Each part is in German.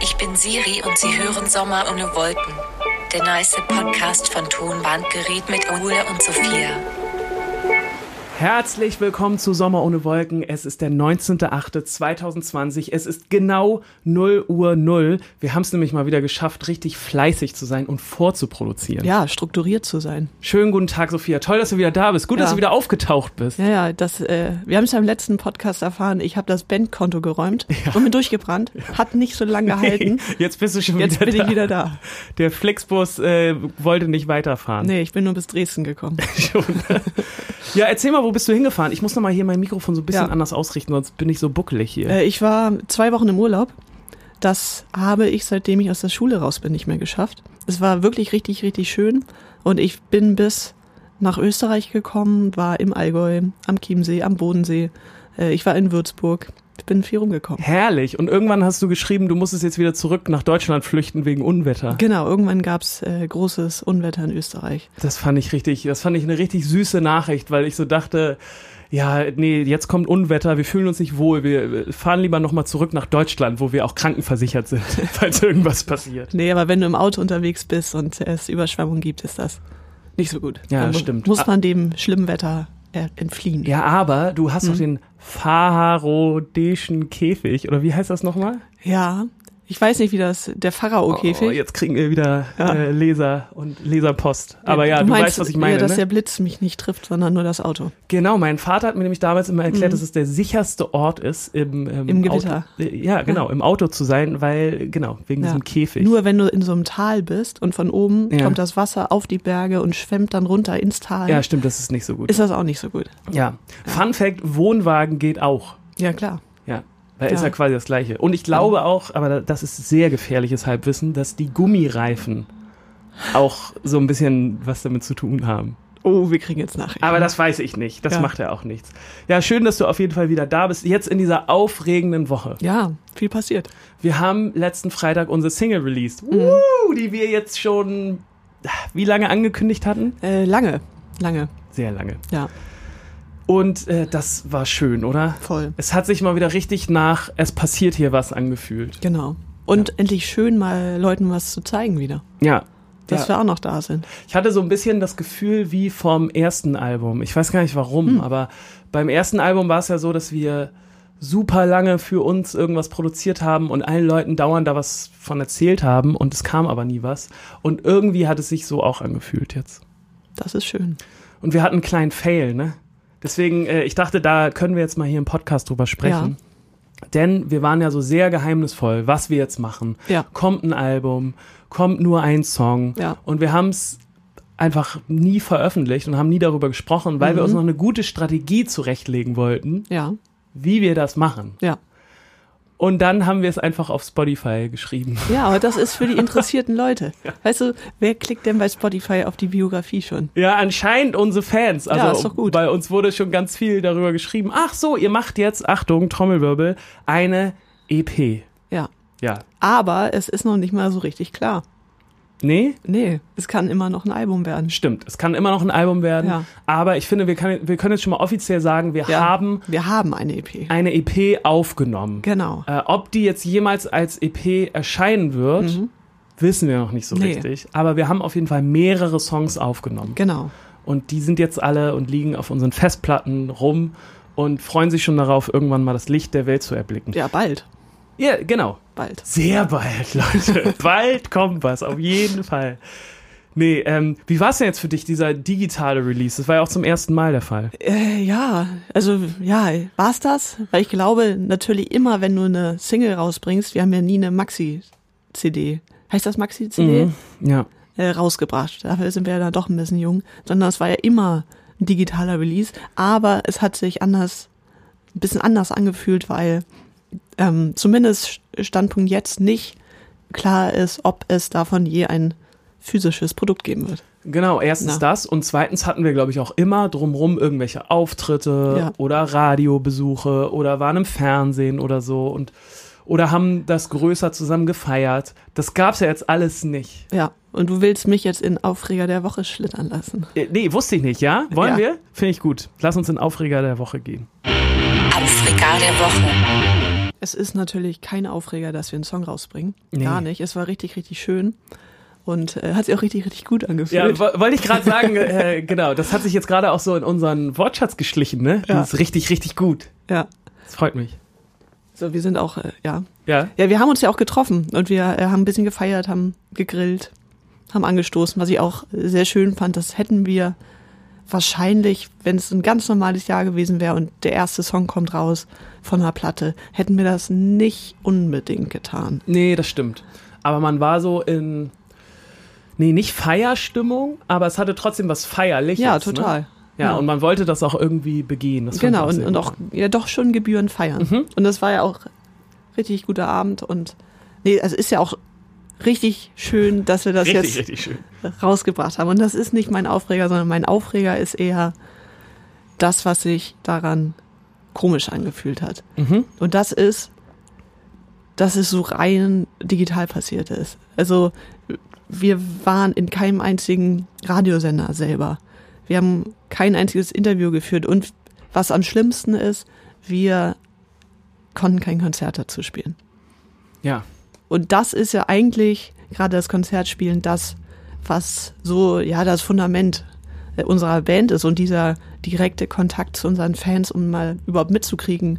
Ich bin Siri und Sie hören Sommer ohne Wolken. Der nice Podcast von Tonbandgerät mit Ole und Sophia. Herzlich willkommen zu Sommer ohne Wolken. Es ist der 19.08.2020. Es ist genau 0 Uhr 0. Wir haben es nämlich mal wieder geschafft, richtig fleißig zu sein und vorzuproduzieren. Ja, strukturiert zu sein. Schönen guten Tag, Sophia. Toll, dass du wieder da bist. Gut, Ja. dass du wieder aufgetaucht bist. Ja, ja, das, äh, wir haben es ja im letzten Podcast erfahren, ich habe das Bandkonto geräumt und bin durchgebrannt. Hat nicht so lange gehalten. Jetzt bist du schon Jetzt wieder bin da. ich wieder da. Der Flixbus äh, wollte nicht weiterfahren. Nee, ich bin nur bis Dresden gekommen. Ja, erzähl mal, wo bist du hingefahren? Ich muss noch mal hier mein Mikrofon so ein bisschen Ja. anders ausrichten, sonst bin ich so buckelig hier. Äh, ich war zwei Wochen im Urlaub. Das habe ich, seitdem ich aus der Schule raus bin, nicht mehr geschafft. Es war wirklich richtig, richtig schön. Und ich bin bis nach Österreich gekommen, war im Allgäu, am Chiemsee, am Bodensee. Äh, ich war in Würzburg. Bin viel rumgekommen. Herrlich. Und irgendwann hast du geschrieben, du musstest jetzt wieder zurück nach Deutschland flüchten wegen Unwetter. Genau, irgendwann gab's äh, großes Unwetter in Österreich. Das fand ich richtig, das fand ich eine richtig süße Nachricht, weil ich so dachte, ja, nee, jetzt kommt Unwetter, wir fühlen uns nicht wohl, wir fahren lieber nochmal zurück nach Deutschland, wo wir auch krankenversichert sind, falls irgendwas passiert. Nee, aber wenn du im Auto unterwegs bist und es Überschwemmungen gibt, ist das nicht so gut. Ja, Dann stimmt. Muss Ah. man dem schlimmen Wetter äh, entfliehen. Ja, aber du hast doch den Pharodäischen Käfig, oder wie heißt das nochmal? Ja, ich weiß nicht, wie das, der Oh, Pharao-Käfig. jetzt kriegen wir wieder Ja. äh, Leser und Leserpost. Aber ja, du, meinst, weißt, was ich meine. Ja, dass ne? der Blitz mich nicht trifft, sondern nur das Auto. Genau, mein Vater hat mir nämlich damals immer erklärt, dass es der sicherste Ort ist, im, ähm, Im Gewitter. Auto, äh, ja, genau, im Auto zu sein, weil, genau, wegen Ja. diesem Käfig. Nur wenn du in so einem Tal bist und von oben Ja. kommt das Wasser auf die Berge und schwemmt dann runter ins Tal, ja, stimmt, das ist nicht so gut. ist das auch nicht so gut. ja. Fun Fact, Wohnwagen geht auch. Ja, klar. Ja. Da ist Ja. ja quasi das Gleiche. Und ich glaube auch, aber da- das ist sehr gefährliches Halbwissen, dass die Gummireifen auch so ein bisschen was damit zu tun haben. Oh, wir kriegen jetzt Nachrichten. Aber das weiß ich nicht. Das Ja. macht ja auch nichts. Ja, schön, dass du auf jeden Fall wieder da bist. Jetzt in dieser aufregenden Woche. ja, viel passiert. Wir haben letzten Freitag unsere Single released, Mhm. Woo, die wir jetzt schon wie lange angekündigt hatten? Äh, lange, lange. Sehr lange. Ja, Und äh, das war schön, oder? voll. Es hat sich mal wieder richtig nach es passiert hier was angefühlt. Genau. Und endlich schön mal Leuten was zu zeigen wieder. Ja. Dass ja. wir auch noch da sind. Ich hatte so ein bisschen das Gefühl wie vom ersten Album. Ich weiß gar nicht warum, Hm. aber beim ersten Album war es ja so, dass wir super lange für uns irgendwas produziert haben und allen Leuten dauernd da was von erzählt haben und es kam aber nie was. Und irgendwie hat es sich so auch angefühlt jetzt. Das ist schön. Und wir hatten einen kleinen Fail, ne? Deswegen, äh, ich dachte, da können wir jetzt mal hier im Podcast drüber sprechen. Denn wir waren ja so sehr geheimnisvoll, was wir jetzt machen. Ja. Kommt ein Album, kommt nur ein Song. Ja. Und wir haben es einfach nie veröffentlicht und haben nie darüber gesprochen, weil wir Mhm. uns noch eine gute Strategie zurechtlegen wollten, Ja, wie wir das machen. ja. Und dann haben wir es einfach auf Spotify geschrieben. Ja, aber das ist für die interessierten Leute. Weißt du, wer klickt denn bei Spotify auf die Biografie schon? Ja, anscheinend unsere Fans. Also Ja, ist doch gut. bei uns wurde schon ganz viel darüber geschrieben. Ach so, ihr macht jetzt, Achtung, Trommelwirbel, eine EP. Ja. Ja. Aber es ist noch nicht mal so richtig klar. Nee? Nee, es kann immer noch ein Album werden. Stimmt. Es kann immer noch ein Album werden. Ja. Aber ich finde, wir, kann, wir können jetzt schon mal offiziell sagen, wir Ja. haben Wir haben eine EP. eine EP aufgenommen. Genau. Äh, ob die jetzt jemals als EP erscheinen wird, wissen wir noch nicht so Mhm. Nee. richtig. Aber wir haben auf jeden Fall mehrere Songs aufgenommen. Genau. Und die sind jetzt alle und liegen auf unseren Festplatten rum und freuen sich schon darauf, irgendwann mal das Licht der Welt zu erblicken. Ja, bald. Ja, genau. Bald. Sehr bald, Leute. bald kommt was, auf jeden Fall. Nee, ähm, wie war es denn jetzt für dich, dieser digitale Release? Das war ja auch zum ersten Mal der Fall. Äh, ja, also ja, war's das? Weil ich glaube, natürlich immer, wenn du eine Single rausbringst, wir haben ja nie eine Maxi-CD. Heißt das Maxi-CD? Mhm. Ja. äh, rausgebracht. Dafür sind wir ja dann doch ein bisschen jung. Sondern es war ja immer ein digitaler Release. Aber es hat sich anders, ein bisschen anders angefühlt, weil ähm, zumindest Standpunkt jetzt nicht klar ist, ob es davon je ein physisches Produkt geben wird. Genau, erstens Na. das und zweitens hatten wir, glaube ich, auch immer drumrum irgendwelche Auftritte Ja. oder Radiobesuche oder waren im Fernsehen oder so und oder haben das größer zusammen gefeiert. Das gab's ja jetzt alles nicht. Ja. Und du willst mich jetzt in Aufreger der Woche schlittern lassen. Äh, Nee, wusste ich nicht, ja? Wollen Ja. wir? Finde ich gut. Lass uns in Aufreger der Woche gehen. Aufreger der Woche. Es ist natürlich kein Aufreger, dass wir einen Song rausbringen. Nee. Gar nicht. Es war richtig, richtig schön. Und äh, hat sich auch richtig, richtig gut Ja, angefühlt. wo- wollte ich gerade sagen, äh, genau, das hat sich jetzt gerade auch so in unseren Wortschatz geschlichen, ne? Ja. Das ist richtig, richtig gut. ja. Das freut mich. So, wir sind auch, äh, ja. Ja. Ja, wir haben uns ja auch getroffen und wir äh, haben ein bisschen gefeiert, haben gegrillt, haben angestoßen, was ich auch sehr schön fand. Das hätten wir wahrscheinlich, wenn es ein ganz normales Jahr gewesen wäre und der erste Song kommt raus von einer Platte, hätten wir das nicht unbedingt getan. Nee, das stimmt. Aber man war so in, nee, nicht Feierstimmung, aber es hatte trotzdem was Feierliches. Ja, Ne? total. Ja, und man wollte das auch irgendwie begehen. Genau, und, und auch ja doch schon Gebühren feiern. Mhm. Und das war ja auch richtig guter Abend und nee, also ist ja auch richtig schön, dass wir das richtig, jetzt richtig rausgebracht haben. Und das ist nicht mein Aufreger, sondern mein Aufreger ist eher das, was sich daran komisch angefühlt hat. Mhm. Und das ist, dass es so rein digital passiert ist. Also wir waren in keinem einzigen Radiosender selber. Wir haben kein einziges Interview geführt. Und was am schlimmsten ist, wir konnten kein Konzert dazu spielen. Ja, Und das ist ja eigentlich gerade das Konzertspielen das, was so, ja, das Fundament äh, unserer Band ist und dieser direkte Kontakt zu unseren Fans, um mal überhaupt mitzukriegen,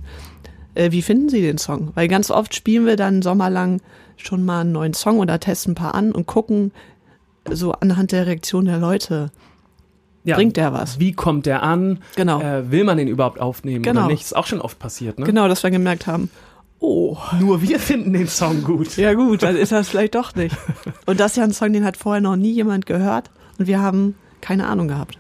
äh, wie finden sie den Song? Weil ganz oft spielen wir dann sommerlang schon mal einen neuen Song oder testen ein paar an und gucken so anhand der Reaktion der Leute, ja. bringt der was? Wie kommt der an? Genau. Äh, will man den überhaupt aufnehmen Genau. oder nicht? Ist auch schon oft passiert, ne? Genau, dass wir gemerkt haben, oh, Nur wir finden den Song gut. Ja gut, dann ist das vielleicht doch nicht. Und das ist ja ein Song, den hat vorher noch nie jemand gehört und wir haben keine Ahnung gehabt.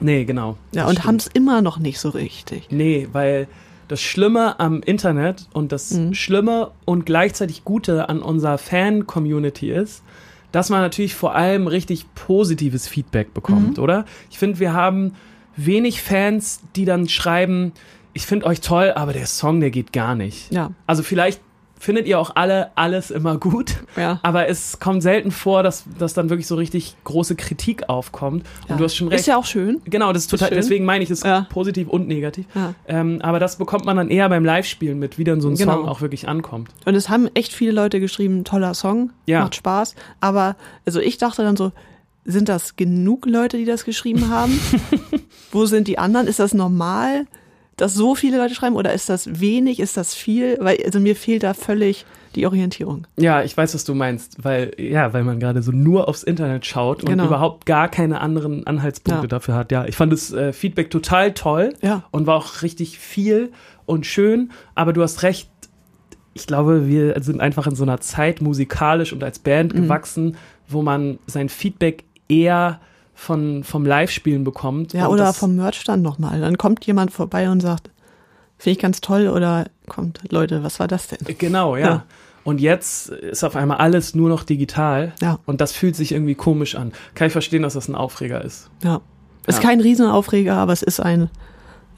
Nee, genau. Ja, und haben es immer noch nicht so richtig. Nee, weil das Schlimme am Internet und das Mhm. Schlimme und gleichzeitig Gute an unserer Fan-Community ist, dass man natürlich vor allem richtig positives Feedback Mhm. bekommt, oder? Ich finde, wir haben wenig Fans, die dann schreiben, ich finde euch toll, aber der Song, der geht gar nicht. Ja, Also vielleicht findet ihr auch alle alles immer gut, ja. aber es kommt selten vor, dass, dass dann wirklich so richtig große Kritik aufkommt. Und ja. du hast schon recht. Ist ja auch schön. Genau, das ist total, schön. deswegen meine ich, es ist Ja. positiv und negativ. Ja. Ähm, aber das bekommt man dann eher beim Live-Spielen mit, wie dann so ein Genau. Song auch wirklich ankommt. Und es haben echt viele Leute geschrieben, toller Song, Ja. macht Spaß. Aber also ich dachte dann so, sind das genug Leute, die das geschrieben haben? Wo sind die anderen? Ist das normal, dass so viele Leute schreiben? Oder ist das wenig? Ist das viel? Weil also mir fehlt da völlig die Orientierung. Ja, ich weiß, was du meinst, weil, ja, weil man gerade so nur aufs Internet schaut und Genau. überhaupt gar keine anderen Anhaltspunkte Ja. dafür hat. Ja, ich fand das äh, Feedback total toll Ja. und war auch richtig viel und schön, aber du hast recht, ich glaube, wir sind einfach in so einer Zeit musikalisch und als Band Mhm. gewachsen, wo man sein Feedback eher von, vom Live-Spielen bekommt. Ja, oder vom Merchstand nochmal. Dann kommt jemand vorbei und sagt, finde ich ganz toll oder kommt, Leute, was war das denn? Genau, ja. Ja. Und jetzt ist auf einmal alles nur noch digital. Ja. Und das fühlt sich irgendwie komisch an. Kann ich verstehen, dass das ein Aufreger ist. Ja. Ist Ja. kein Riesenaufreger, aber es ist ein,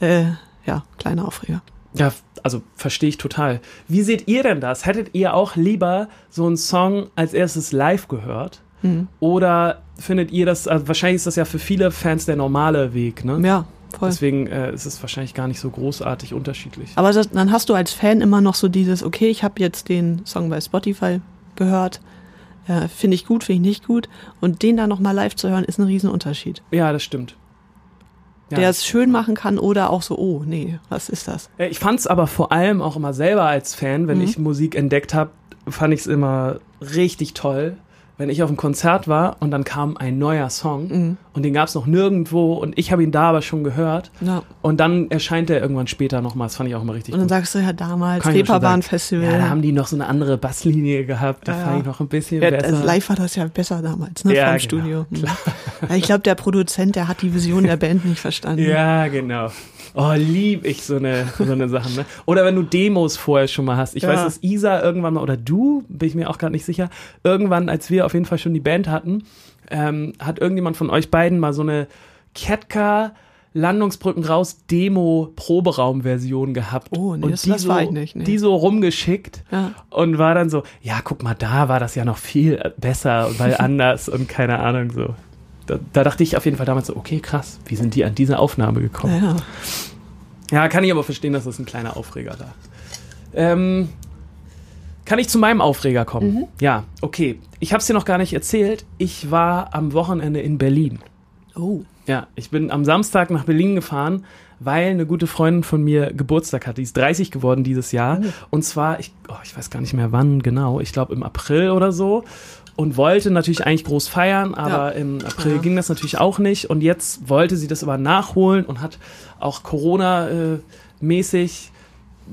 äh, ja, kleiner Aufreger. Ja, also verstehe ich total. Wie seht ihr denn das? Hättet ihr auch lieber so einen Song als erstes live gehört? Mhm. Oder findet ihr das, also wahrscheinlich ist das ja für viele Fans der normale Weg, ne? Ja, voll. Deswegen äh, ist es wahrscheinlich gar nicht so großartig unterschiedlich. Aber das, dann hast du als Fan immer noch so dieses, okay, ich habe jetzt den Song bei Spotify gehört, äh, finde ich gut, finde ich nicht gut. Und den dann nochmal live zu hören, ist ein Riesenunterschied. Ja, das stimmt. Ja. Der es schön machen kann oder auch so, oh, nee, was ist das? Äh, Ich fand es aber vor allem auch immer selber als Fan, wenn Mhm. ich Musik entdeckt habe, fand ich es immer richtig toll, wenn ich auf einem Konzert war und dann kam ein neuer Song Mhm. und den gab es noch nirgendwo und ich habe ihn da aber schon gehört Ja. und dann erscheint er irgendwann später nochmal. Das fand ich auch immer richtig Und dann gut. sagst du ja damals. Reeperbahn-Festival. Ja, da haben die noch so eine andere Basslinie gehabt, da Ja, fand ich noch ein bisschen Ja, besser. also live war das ja besser damals, ne, Ja, vom genau, Studio. Mhm. Ja, ich glaube, der Produzent, der hat die Vision der Band nicht verstanden. Ja, genau. Oh, lieb ich so eine, so eine Sache. Ne? Oder wenn du Demos vorher schon mal hast. Ich Ja. weiß, dass Isa irgendwann mal, oder du, bin ich mir auch gerade nicht sicher, irgendwann, als wir auf jeden Fall schon die Band hatten, ähm, hat irgendjemand von euch beiden mal so eine Ketka Landungsbrücken raus Demo Proberaumversion gehabt. Oh, nee, und das- die das so, war ich nicht, nee. Die so rumgeschickt Ja. und war dann so, ja, guck mal, da war das ja noch viel besser, weil anders und keine Ahnung so. Da, da dachte ich auf jeden Fall damals so, okay, krass, wie sind die an diese Aufnahme gekommen? Ja. Ja, kann ich aber verstehen, dass das ein kleiner Aufreger war. Ähm, kann ich zu meinem Aufreger kommen? Ja, okay. Ich habe es dir noch gar nicht erzählt. Ich war am Wochenende in Berlin. Oh. Ja, ich bin am Samstag nach Berlin gefahren, weil eine gute Freundin von mir Geburtstag hat. Die ist 30 geworden dieses Jahr. Und zwar, ich, oh, ich weiß gar nicht mehr wann genau, ich glaube im April oder so. Und wollte natürlich eigentlich groß feiern, aber Ja. im April Ja. ging das natürlich auch nicht. Und jetzt wollte sie das aber nachholen und hat auch Corona-mäßig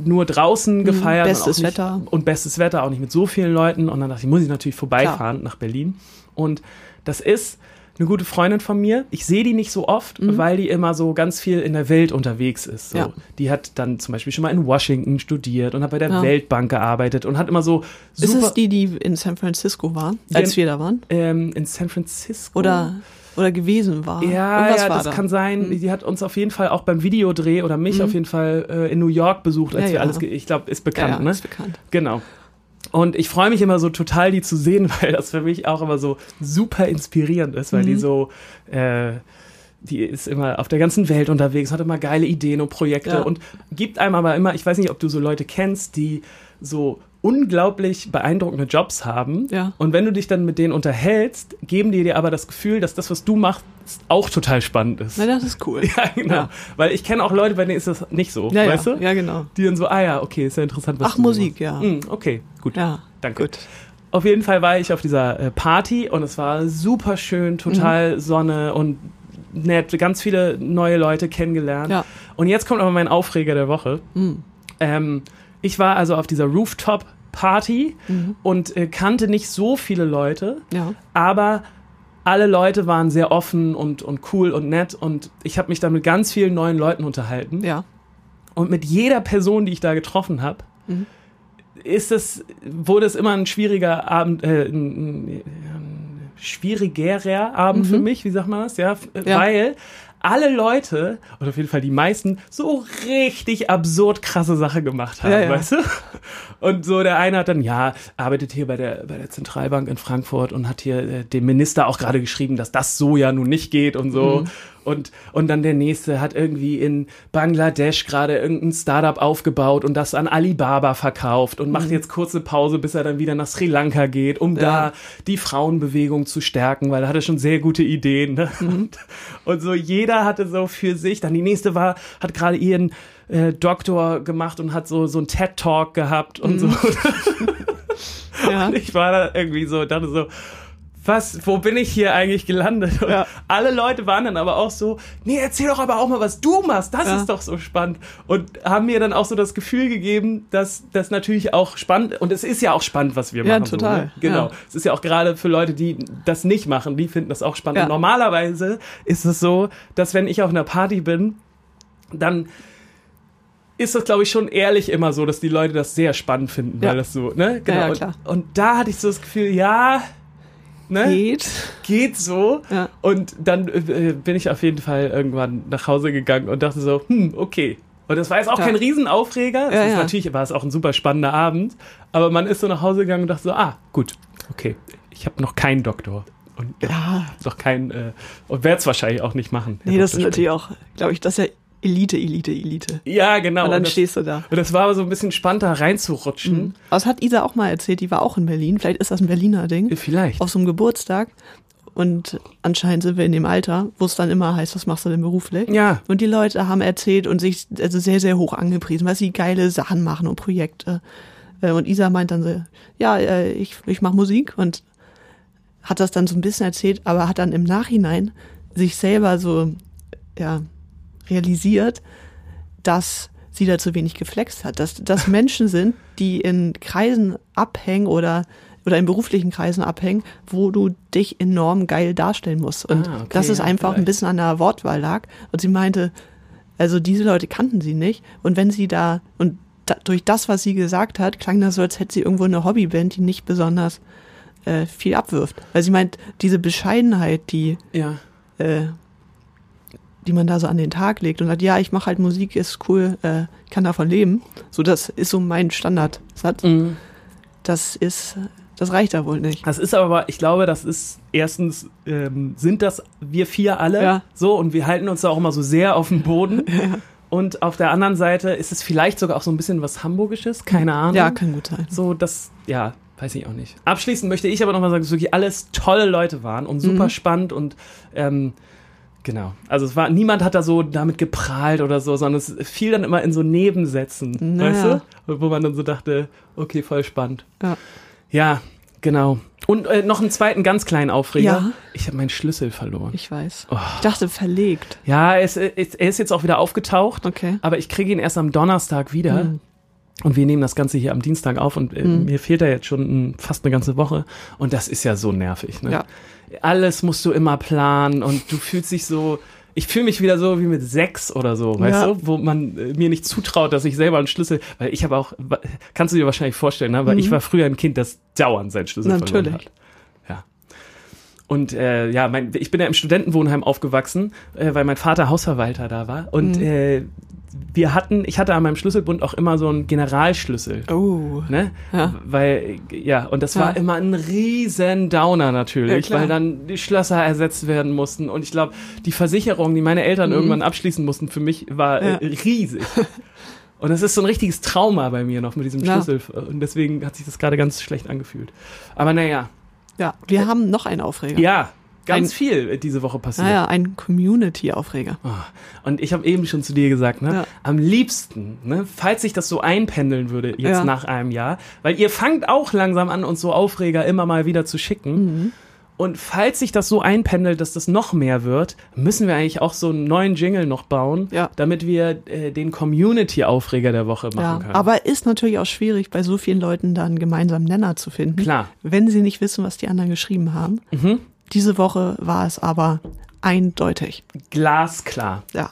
nur draußen gefeiert. Mhm. bestes und nicht, Wetter. Und bestes Wetter, auch nicht mit so vielen Leuten. Und dann dachte ich, muss ich natürlich vorbeifahren nach Berlin. Und das ist eine gute Freundin von mir. Ich sehe die nicht so oft, weil die immer so ganz viel in der Welt unterwegs ist. So. Mhm. Ja. Die hat dann zum Beispiel schon mal in Washington studiert und hat bei der Ja. Weltbank gearbeitet und hat immer so Ist super es die, die in San Francisco war, als Ja. wir da waren? ähm, in San Francisco. Oder, oder gewesen war? Ja, ja, war das da. kann sein. Die hat uns auf jeden Fall auch beim Videodreh oder mich auf jeden Fall äh, in New York besucht, als Ja, wir ja. alles, ich glaube, ist bekannt, ja, ne? ist bekannt. Genau. Und ich freue mich immer so total, die zu sehen, weil das für mich auch immer so super inspirierend ist, weil die so, äh, die ist immer auf der ganzen Welt unterwegs, hat immer geile Ideen und Projekte Ja. und gibt einem aber immer, ich weiß nicht, ob du so Leute kennst, die so unglaublich beeindruckende Jobs haben. Ja. Und wenn du dich dann mit denen unterhältst, geben die dir aber das Gefühl, dass das, was du machst, auch total spannend ist. Na, das ist cool. ja, genau. Ja. Weil ich kenne auch Leute, bei denen ist das nicht so, Ja, weißt ja, du? ja, genau. Die dann so, ah ja, okay, ist ja interessant, was Ach, Musik, machst. ja. Hm, okay, gut. Ja, Danke. gut. Auf jeden Fall war ich auf dieser äh, Party und es war super schön, Mhm. total Sonne und nett, ganz viele neue Leute kennengelernt. Ja. Und jetzt kommt aber mein Aufreger der Woche. Mhm. Ähm, ich war also auf dieser Rooftop-Party Mhm. und äh, kannte nicht so viele Leute, Ja. aber alle Leute waren sehr offen und, und cool und nett und ich habe mich dann mit ganz vielen neuen Leuten unterhalten. Ja. Und mit jeder Person, die ich da getroffen habe, Mhm. ist es, wurde es immer ein schwieriger Abend, äh, ein, ein, schwierigerer Abend für mich, wie sagt man das? Ja, Mhm. Ja. weil alle Leute, oder auf jeden Fall die meisten, so richtig absurd krasse Sache gemacht haben, Ja, ja. weißt du? Und so der eine hat dann, ja, arbeitet hier bei der, bei der Zentralbank in Frankfurt und hat hier äh, dem Minister auch gerade geschrieben, dass das so ja nun nicht geht und so. Mhm. Und, und dann der nächste hat irgendwie in Bangladesch gerade irgendein Startup aufgebaut und das an Alibaba verkauft und macht jetzt kurze Pause, bis er dann wieder nach Sri Lanka geht, um Ja. da die Frauenbewegung zu stärken, weil er hatte schon sehr gute Ideen. Ne? Und, und so jeder hatte so für sich, dann die nächste war, hat gerade ihren äh, Doktor gemacht und hat so, so einen TED-Talk gehabt und so. Ja. Und ich war da irgendwie so, dachte so, was, wo bin ich hier eigentlich gelandet? Und Ja. alle Leute waren dann aber auch so, nee, erzähl doch aber auch mal, was du machst, das Ja. ist doch so spannend. Und haben mir dann auch so das Gefühl gegeben, dass das natürlich auch spannend, und es ist ja auch spannend, was wir Ja, machen. total, So, ne? Genau. ja. Es ist ja auch gerade für Leute, die das nicht machen, die finden das auch spannend. Und normalerweise ist es so, dass wenn ich auf einer Party bin, dann ist das, glaube ich, schon ehrlich immer so, dass die Leute das sehr spannend finden, weil das so, ne? Genau. Und-. Und, da hatte ich so das Gefühl, ja, ne? Geht. Geht so. Ja. Und dann äh, bin ich auf jeden Fall irgendwann nach Hause gegangen und dachte so, hm, okay. Und das war jetzt auch Ja. kein Riesenaufreger. Es Ja, ist. Natürlich war es auch ein super spannender Abend. Aber man ist so nach Hause gegangen und dachte so, ah, gut, okay. Ich habe noch keinen Doktor. Und Ja. noch keinen, äh, und werde es wahrscheinlich auch nicht machen. Nee, das ist natürlich auch, glaube ich, das ist ja Elite, Elite, Elite. Ja, genau. Und dann das, stehst du da. und das war aber so ein bisschen spannend, da reinzurutschen. Mhm. Aber das hat Isa auch mal erzählt, die war auch in Berlin. Vielleicht ist das ein Berliner Ding. Vielleicht. Auf so einem Geburtstag. Und anscheinend sind wir in dem Alter, wo es dann immer heißt, was machst du denn beruflich? Ja. Und die Leute haben erzählt und sich also sehr, sehr hoch angepriesen, weil sie geile Sachen machen und Projekte. Äh, Und Isa meint dann so, ja, äh, ich, ich mache Musik und hat das dann so ein bisschen erzählt, aber hat dann im Nachhinein sich selber so, ja, realisiert, dass sie da zu wenig geflext hat. Dass das Menschen sind, die in Kreisen abhängen oder oder in beruflichen Kreisen abhängen, wo du dich enorm geil darstellen musst. Und Ah, okay, das ist ja, einfach ein vielleicht. bisschen an der Wortwahl lag. Und sie meinte, also diese Leute kannten sie nicht. Und wenn sie da, und da, durch das, was sie gesagt hat, klang das so, als hätte sie irgendwo eine Hobbyband, die nicht besonders äh, viel abwirft. Weil sie meint, diese Bescheidenheit, die, Ja. äh, die man da so an den Tag legt und sagt, ja, ich mache halt Musik, ist cool, äh, kann davon leben. So, das ist so mein Standardsatz. Mhm. Das ist, das reicht da wohl nicht. Das ist aber, ich glaube, das ist erstens, ähm, sind das wir vier alle Ja. so und wir halten uns da auch immer so sehr auf dem Boden. Und auf der anderen Seite ist es vielleicht sogar auch so ein bisschen was Hamburgisches, keine Ahnung. Ja, kann gut sein. So, das, ja, weiß ich auch nicht. Abschließend möchte ich aber nochmal sagen, dass wirklich alles tolle Leute waren und super Mhm. spannend und ähm, genau. Also es war, niemand hat da so damit geprahlt oder so, sondern es fiel dann immer in so Nebensätzen, Naja. weißt du? Wo man dann so dachte, okay, voll spannend. Ja. Ja, genau. Und äh, noch einen zweiten ganz kleinen Aufreger. Ja. Ich habe meinen Schlüssel verloren. Ich weiß. Oh. Ich dachte verlegt. Ja, es, es, er ist jetzt auch wieder aufgetaucht, Okay. aber ich kriege ihn erst am Donnerstag wieder. Mhm. Und wir nehmen das Ganze hier am Dienstag auf und äh, Mhm. mir fehlt er jetzt schon mm, fast eine ganze Woche. Und das ist ja so nervig. Ne? Ja. Alles musst du immer planen und du fühlst dich so. Ich fühle mich wieder so wie mit sechs oder so, weißt Ja. du, wo man äh, mir nicht zutraut, dass ich selber einen Schlüssel, weil ich habe auch, kannst du dir wahrscheinlich vorstellen, ne? weil ich war früher ein Kind, das dauernd seinen Schlüssel verloren Mhm. Natürlich. hat. Ja. Und äh, ja, mein, ich bin ja im Studentenwohnheim aufgewachsen, äh, weil mein Vater Hausverwalter da war. Und Mhm. äh, wir hatten, ich hatte an meinem Schlüsselbund auch immer so einen Generalschlüssel. Oh. Ne? Ja. Weil, ja, und das war Ja. immer ein riesen Downer Ja, natürlich, klar. weil dann die Schlösser ersetzt werden mussten. Und ich glaube, die Versicherung, die meine Eltern irgendwann abschließen mussten, für mich war Mhm. Ja. äh, riesig. Und das ist so ein richtiges Trauma bei mir noch mit diesem Ja. Schlüssel. Und deswegen hat sich das gerade ganz schlecht angefühlt. Aber naja, Ja, wir haben noch einen Aufreger. ja, ganz Ein- viel äh, diese Woche passiert. Naja, ein Community-Aufreger. Ah, Und ich habe eben schon zu dir gesagt, ne, Ja. am liebsten, ne, falls sich das so einpendeln würde jetzt Ja. nach einem Jahr, weil ihr fangt auch langsam an, uns so Aufreger immer mal wieder zu schicken. Mhm. Und falls sich das so einpendelt, dass das noch mehr wird, müssen wir eigentlich auch so einen neuen Jingle noch bauen, Ja. damit wir äh, den Community-Aufreger der Woche machen Ja, können. aber ist natürlich auch schwierig, bei so vielen Leuten da einen gemeinsamen Nenner zu finden. Klar. Wenn sie nicht wissen, was die anderen geschrieben haben. Mhm. Diese Woche war es aber eindeutig. Glasklar. Ja.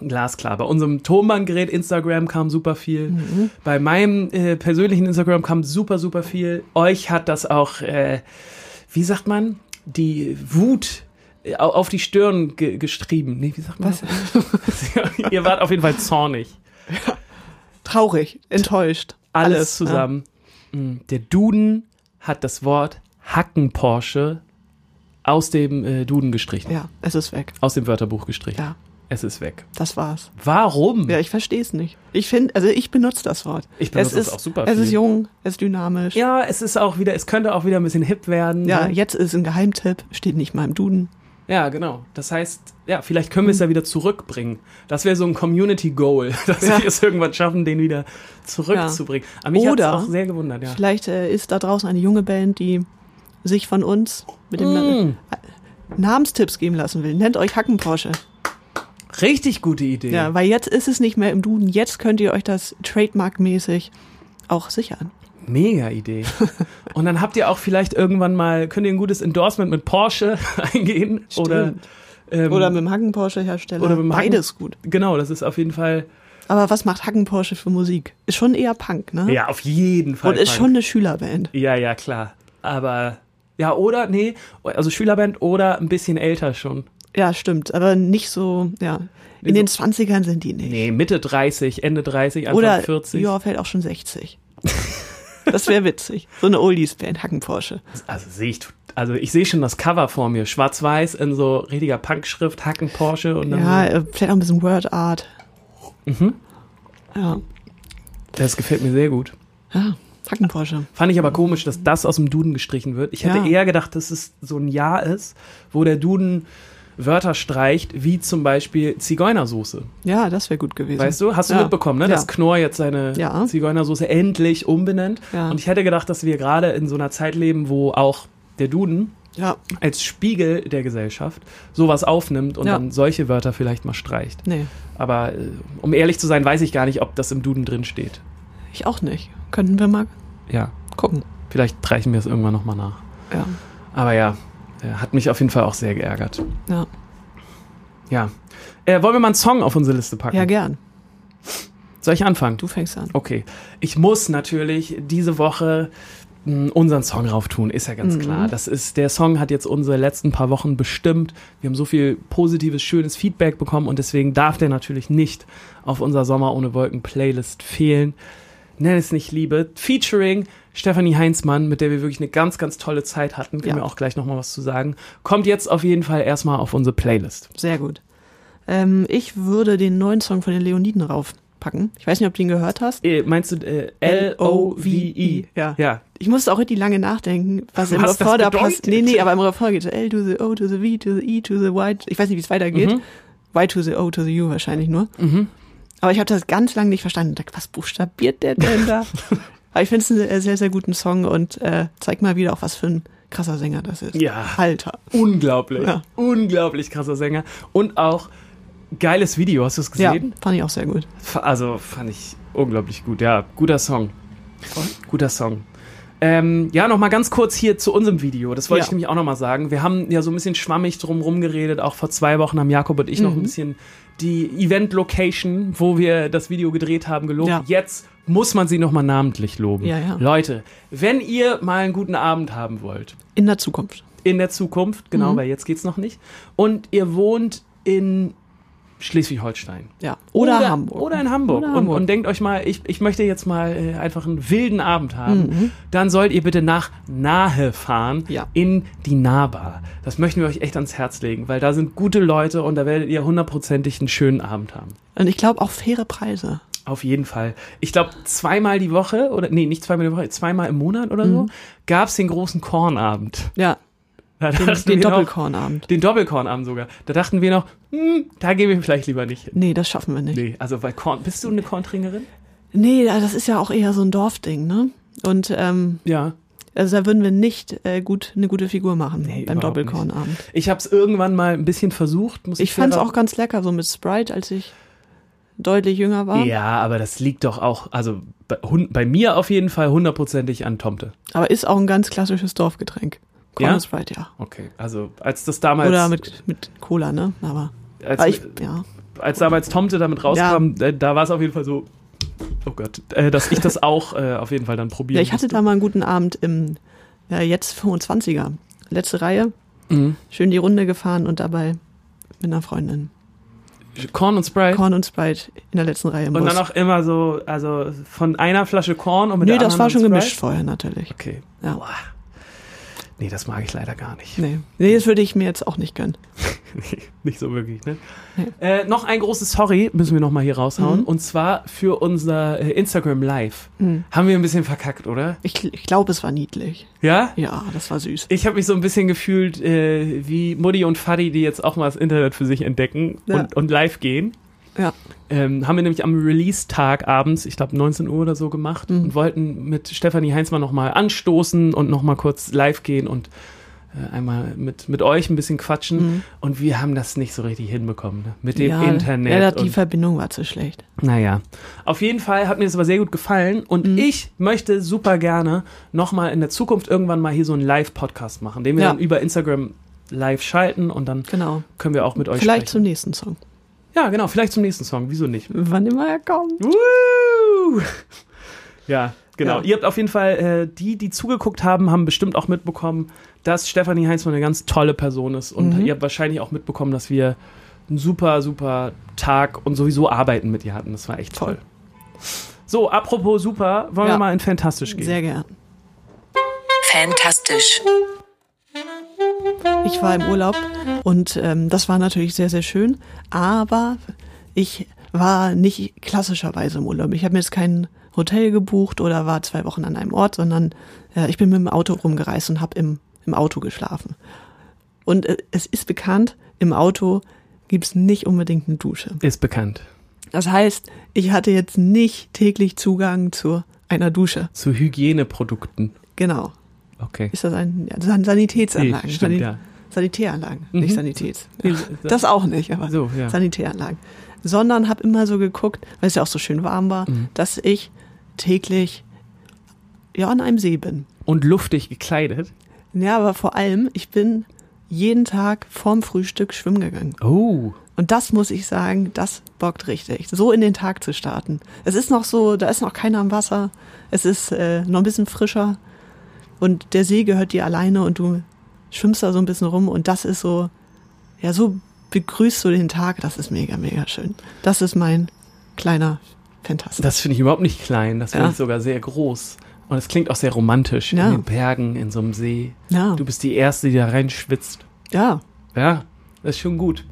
Glasklar. Bei unserem Tonbandgerät Instagram kam super viel. Mhm. Bei meinem äh, persönlichen Instagram kam super, super viel. Euch hat das auch, äh, wie sagt man, die Wut äh, au- auf die Stirn ge gestrieben. Nee, wie sagt man? Was? Ihr wart auf jeden Fall zornig. Traurig, enttäuscht. Alles, zusammen. Mm, Der Duden hat das Wort Hacken-Porsche aus dem äh, Duden gestrichen. Ja. ja, es ist weg. Aus dem Wörterbuch gestrichen. Ja, Es ist weg. das war's. Warum? Ja, ich verstehe es nicht. Ich finde, also ich benutze das Wort. Ich benutze es das ist, auch super Es viel. ist jung, es ist dynamisch. Ja, es ist auch wieder, es könnte auch wieder ein bisschen hip werden. Ja, ne? jetzt ist ein Geheimtipp, steht nicht mal im Duden. ja, genau. Das heißt, ja, vielleicht können wir es ja wieder zurückbringen. Das wäre so ein Community Goal, dass Ja. wir es irgendwann schaffen, den wieder zurückzubringen. Aber mich hat auch sehr gewundert, ja. Vielleicht äh, ist da draußen eine junge Band, die sich von uns mit dem Mm, Namenstipps geben lassen will. Nennt euch Hackenporsche. Richtig gute Idee. Ja, weil jetzt ist es nicht mehr im Duden. Jetzt könnt ihr euch das trademarkmäßig auch sichern. Mega Idee. Und dann habt ihr auch vielleicht irgendwann mal, könnt ihr ein gutes Endorsement mit Porsche eingehen oder Stimmt. ähm, Oder mit dem Hackenporsche-Hersteller. oder mit dem Hacken- Beides gut. genau, das ist auf jeden Fall Aber was macht Hackenporsche für Musik? Ist schon eher Punk, ne? ja auf jeden Fall Und ist Punk. schon eine Schülerband. ja ja klar, aber ja oder nee, also Schülerband oder ein bisschen älter schon. Ja, stimmt. Aber nicht so, ja. In den 20ern sind die nicht. Nee, Mitte 30, Ende 30, Anfang Oder 40. ja, fällt auch schon 60. das wäre witzig. So eine Oldies-Band, Hackenporsche. Also sehe ich, also ich sehe schon das Cover vor mir, schwarz-weiß in so richtiger Punkschrift, Hacken Porsche und dann Ja, äh, vielleicht auch ein bisschen Word Art. Mhm. Ja, das gefällt mir sehr gut. ja Hackenporsche. Fand ich aber komisch, dass das aus dem Duden gestrichen wird. Ich hätte Ja. eher gedacht, dass es so ein Jahr ist, wo der Duden Wörter streicht, wie zum Beispiel Zigeunersoße. Ja, das wäre gut gewesen. Weißt du, hast du Ja. mitbekommen, ne? Ja. dass Knorr jetzt seine Ja. Zigeunersoße endlich umbenennt. Ja. Und ich hätte gedacht, dass wir gerade in so einer Zeit leben, wo auch der Duden Ja, als Spiegel der Gesellschaft sowas aufnimmt und dann solche Wörter vielleicht mal streicht. nee, Aber äh, um ehrlich zu sein, weiß ich gar nicht, ob das im Duden drin steht. ich auch nicht. Könnten wir mal Ja, gucken. vielleicht reichen wir es irgendwann nochmal nach. Ja, Aber ja, hat mich auf jeden Fall auch sehr geärgert. ja, Ja. Äh, wollen wir mal einen Song auf unsere Liste packen? ja gern. Soll ich anfangen? Du fängst an. Okay. Ich muss natürlich diese Woche mh, unseren Song rauftun, ist ja ganz Mhm. klar. Das ist, der Song hat jetzt unsere letzten paar Wochen bestimmt. Wir haben so viel positives, schönes Feedback bekommen und deswegen darf der natürlich nicht auf unserer Sommer ohne Wolken Playlist fehlen. Nenn es nicht Liebe. Featuring Stefanie Heinzmann, mit der wir wirklich eine ganz, ganz tolle Zeit hatten. Können Ja. wir auch gleich nochmal was zu sagen. Kommt jetzt auf jeden Fall erstmal auf unsere Playlist. Sehr gut. Ähm, ich würde den neuen Song von den Leoniden raufpacken. Ich weiß nicht, ob du ihn gehört hast. Äh, meinst du äh, L-O-V-E? Ja. Ja. Ich musste auch richtig lange nachdenken, was im Was das Refrain da passt. Nee, nee, aber im Refrain geht so L to the O to the V to the E to the Y. Ich weiß nicht, wie es weitergeht. Mhm. Y to the O to the U wahrscheinlich nur. Mhm. Aber ich habe das ganz lange nicht verstanden. Was buchstabiert der denn da? aber ich finde es einen sehr, sehr guten Song und äh, zeigt mal wieder auch, was für ein krasser Sänger das ist. Ja. Alter. Unglaublich. Ja. Unglaublich krasser Sänger. Und auch geiles Video. Hast du es Ja, gesehen? fand ich auch sehr gut. Also fand ich unglaublich gut. Ja, guter Song. Guter Song. Ähm, ja, noch mal ganz kurz hier zu unserem Video. Das wollte Ja. ich nämlich auch noch mal sagen. Wir haben ja so ein bisschen schwammig drum rumgeredet. Auch vor zwei Wochen haben Jakob und ich noch ein Mhm. bisschen die Event-Location, wo wir das Video gedreht haben, gelobt. Ja. Jetzt muss man sie noch mal namentlich loben. Ja, ja. Leute, wenn ihr mal einen guten Abend haben wollt, In der Zukunft. in der Zukunft, genau, Mhm. weil jetzt geht's noch nicht, und ihr wohnt in Schleswig-Holstein. Ja. Oder, Hamburg. Oder in Hamburg. Oder Und, Hamburg. und denkt euch mal, ich, ich möchte jetzt mal äh, einfach einen wilden Abend haben. Mhm. Dann sollt ihr bitte nach Nahe fahren Ja. in die Nahbar. Das möchten wir euch echt ans Herz legen, weil da sind gute Leute und da werdet ihr hundertprozentig einen schönen Abend haben. Und ich glaube auch faire Preise. Auf jeden Fall. Ich glaube, zweimal die Woche, oder nee, nicht zweimal die Woche, zweimal im Monat oder Mhm. so, gab's den großen Kornabend. Ja, Da den, den wir noch- Doppelkornabend. Den Doppelkornabend sogar. Da dachten wir noch, hm, da gehen wir vielleicht lieber nicht hin. Nee, das schaffen wir nicht. Nee. Nee, also weil Korn, bist du eine Korntrinkerin? das ist ja auch eher so ein Dorfding, ne? Und ähm, Ja. also da würden wir nicht äh, gut eine gute Figur machen Nee, beim überhaupt nicht. Doppelkornabend. Ich habe es irgendwann mal ein bisschen versucht, muss ich Ich fand es auch ganz lecker, so mit Sprite, als ich deutlich jünger war. Ja, aber das liegt doch auch, also bei, bei mir auf jeden Fall hundertprozentig an Tomte. Aber ist auch ein ganz klassisches Dorfgetränk. Corn Ja? Sprite, ja. Okay, also als das damals, Oder mit, mit Cola, ne? Aber, als, ich, ja. als damals Tomte damit rauskam, äh, da war es auf jeden Fall so, oh Gott, äh, dass ich das auch äh, auf jeden Fall dann probieren ja, ich hatte da mal einen guten Abend im, ja, jetzt 25er. Letzte Reihe, Mhm. schön die Runde gefahren und dabei mit einer Freundin. Korn und Sprite. Korn und Sprite in der letzten Reihe und Bus. dann auch immer so, also von einer Flasche Korn und mit nee, der das anderen war schon Sprite? gemischt vorher natürlich. Okay. Ja. Boah. Nee, das mag ich leider gar nicht. Nee. nee, das würde ich mir jetzt auch nicht gönnen. nicht so wirklich, ne? Nee. Äh, noch ein großes Sorry müssen wir noch mal hier raushauen. Mhm. Und zwar für unser äh, Instagram Live. Mhm. Haben wir ein bisschen verkackt, oder? Ich, ich glaube, es war niedlich. Ja? Ja, das war süß. Ich habe mich so ein bisschen gefühlt äh, wie Mutti und Fadi, die jetzt auch mal das Internet für sich entdecken Ja. und, und live gehen. Ja. Ähm, haben wir nämlich am Release-Tag abends, ich glaube 19 Uhr oder so gemacht Mhm. und wollten mit Stefanie Heinzmann nochmal anstoßen und nochmal kurz live gehen und äh, einmal mit, mit euch ein bisschen quatschen. Mhm. Und wir haben das nicht so richtig hinbekommen, ne? Mit dem ja, Internet. Ja, die Verbindung war zu schlecht. naja. Auf jeden Fall hat mir das aber sehr gut gefallen und Mhm. ich möchte super gerne nochmal in der Zukunft irgendwann mal hier so einen Live-Podcast machen, den wir Ja. dann über Instagram live schalten und dann Genau. können wir auch mit euch Vielleicht zum sprechen. nächsten Song. Ja, genau, vielleicht zum nächsten Song. Wieso nicht? Wann immer er kommt. Woo! Ja, genau. Ja. Ihr habt auf jeden Fall, äh, die, die zugeguckt haben, haben bestimmt auch mitbekommen, dass Stefanie Heinzmann eine ganz tolle Person ist. Und Mhm. ihr habt wahrscheinlich auch mitbekommen, dass wir einen super, super Tag und sowieso Arbeiten mit ihr hatten. Das war echt toll. So, apropos super, wollen wir Ja. mal in Fantastisch gehen? Sehr gern. Fantastisch. Ich war im Urlaub und ähm, das war natürlich sehr, sehr schön, aber ich war nicht klassischerweise im Urlaub. Ich habe mir jetzt kein Hotel gebucht oder war zwei Wochen an einem Ort, sondern äh, ich bin mit dem Auto rumgereist und habe im, im Auto geschlafen. Und äh, es ist bekannt, im Auto gibt's nicht unbedingt eine Dusche. Ist bekannt. Das heißt, ich hatte jetzt nicht täglich Zugang zu einer Dusche. Zu Hygieneprodukten. Genau. Okay. Ist das ein ja, San- Sanitätsanlagen? Nee, stimmt, Sanit- ja. Sanitäranlagen, Mhm. nicht Sanitäts. Das auch nicht, aber So, ja. Sanitäranlagen. Sondern habe immer so geguckt, weil es ja auch so schön warm war, Mhm. dass ich täglich ja an einem See bin. Und luftig gekleidet. Ja, aber vor allem, ich bin jeden Tag vorm Frühstück schwimmen gegangen. Oh. Und das muss ich sagen, das bockt richtig, so in den Tag zu starten. Es ist noch so, da ist noch keiner am Wasser, es ist äh, noch ein bisschen frischer und der See gehört dir alleine und du schwimmst da so ein bisschen rum und das ist so, ja, so begrüßt du den Tag, das ist mega, mega schön. Das ist mein kleiner Fantastik. Das finde ich überhaupt nicht klein. Das finde Ja. ich sogar sehr groß. Und es klingt auch sehr romantisch. Ja. In den Bergen, in so einem See. Ja, Du bist die Erste, die da reinschwitzt. ja, Ja, das ist schon gut.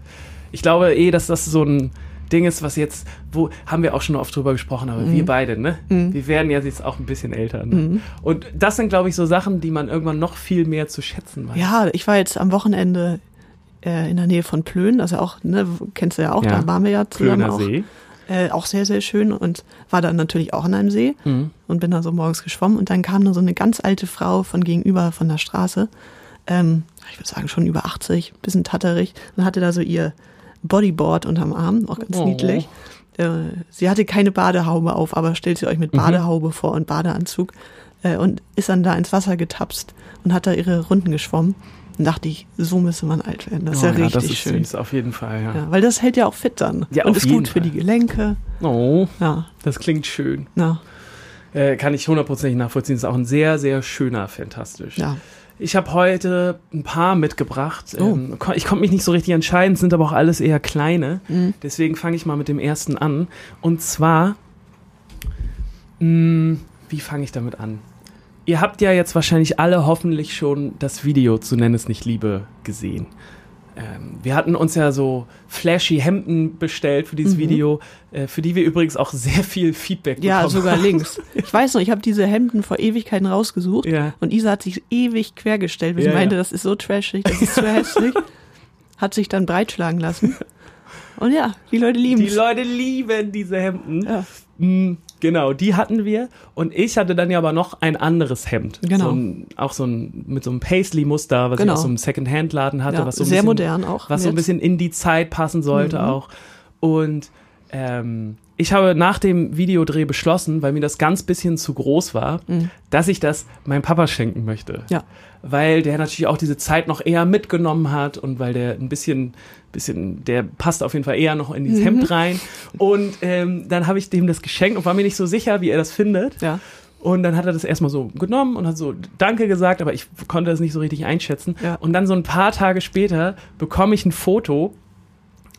Ich glaube eh, dass das so ein Ding ist, was jetzt, wo haben wir auch schon oft drüber gesprochen, aber wir beide, ne? Wir werden ja jetzt auch ein bisschen älter. Ne? Und das sind, glaube ich, so Sachen, die man irgendwann noch viel mehr zu schätzen weiß. Ja, ich war jetzt am Wochenende äh, in der Nähe von Plön, also auch, ne, kennst du ja auch, Ja. da waren wir ja zusammen Plöner auch. See. Äh, auch sehr, sehr schön und war dann natürlich auch an einem See Mhm. und bin da so morgens geschwommen und dann kam da so eine ganz alte Frau von gegenüber von der Straße, ähm, ich würde sagen schon über 80, bisschen tatterig und hatte da so ihr Bodyboard unterm Arm, auch ganz Oh. niedlich. Äh, sie hatte keine Badehaube auf, aber stellt sie euch mit Mhm. Badehaube vor und Badeanzug äh, und ist dann da ins Wasser getapst und hat da ihre Runden geschwommen. Und dachte ich, so müsste man alt werden. Das ist Oh ja richtig das ist schön. süß, auf jeden Fall, ja. Ja, weil das hält ja auch fit dann. Ja, und ist gut für Fall. die Gelenke. Oh, Ja, das klingt schön. na, Äh, kann ich hundertprozentig nachvollziehen. Ist auch ein sehr, sehr schöner, fantastisch. ja. Ich habe heute ein paar mitgebracht. Oh. Ähm, ich konnte mich nicht so richtig entscheiden, sind aber auch alles eher kleine. Mhm. Deswegen fange ich mal mit dem ersten an. Und zwar, mh, wie fange ich damit an? Ihr habt ja jetzt wahrscheinlich alle hoffentlich schon das Video zu Nenn es nicht Liebe gesehen. Ähm, wir hatten uns ja so flashy Hemden bestellt für dieses Mhm. Video, äh, für die wir übrigens auch sehr viel Feedback Ja, bekommen sogar haben. links. Ich weiß noch, ich habe diese Hemden vor Ewigkeiten rausgesucht Ja. und Isa hat sich ewig quergestellt, weil Ja, sie meinte, ja. das ist so trashig, das ist zu hässlich. Hat sich dann breitschlagen lassen. Und ja, die Leute lieben Die. Leute lieben diese Hemden. Ja. Mm, Genau, die hatten wir. Und ich hatte dann ja aber noch ein anderes Hemd. Genau. So ein, auch so ein, mit so einem Paisley-Muster, was Genau. ich aus so einem Second-Hand-Laden hatte. Ja, was so ein sehr bisschen, modern auch Was so ein jetzt. bisschen in die Zeit passen sollte Mhm. auch. Und ähm, ich habe nach dem Videodreh beschlossen, weil mir das ganz bisschen zu groß war, dass ich das meinem Papa schenken möchte. Mhm. Ja. Weil der natürlich auch diese Zeit noch eher mitgenommen hat und weil der ein bisschen, bisschen, der passt auf jeden Fall eher noch in dieses Mhm. Hemd rein. Und ähm, dann habe ich dem das geschenkt und war mir nicht so sicher, wie er das findet. Ja. Und dann hat er das erstmal so genommen und hat so Danke gesagt, aber ich konnte das nicht so richtig einschätzen. Ja. Und dann so ein paar Tage später bekomme ich ein Foto,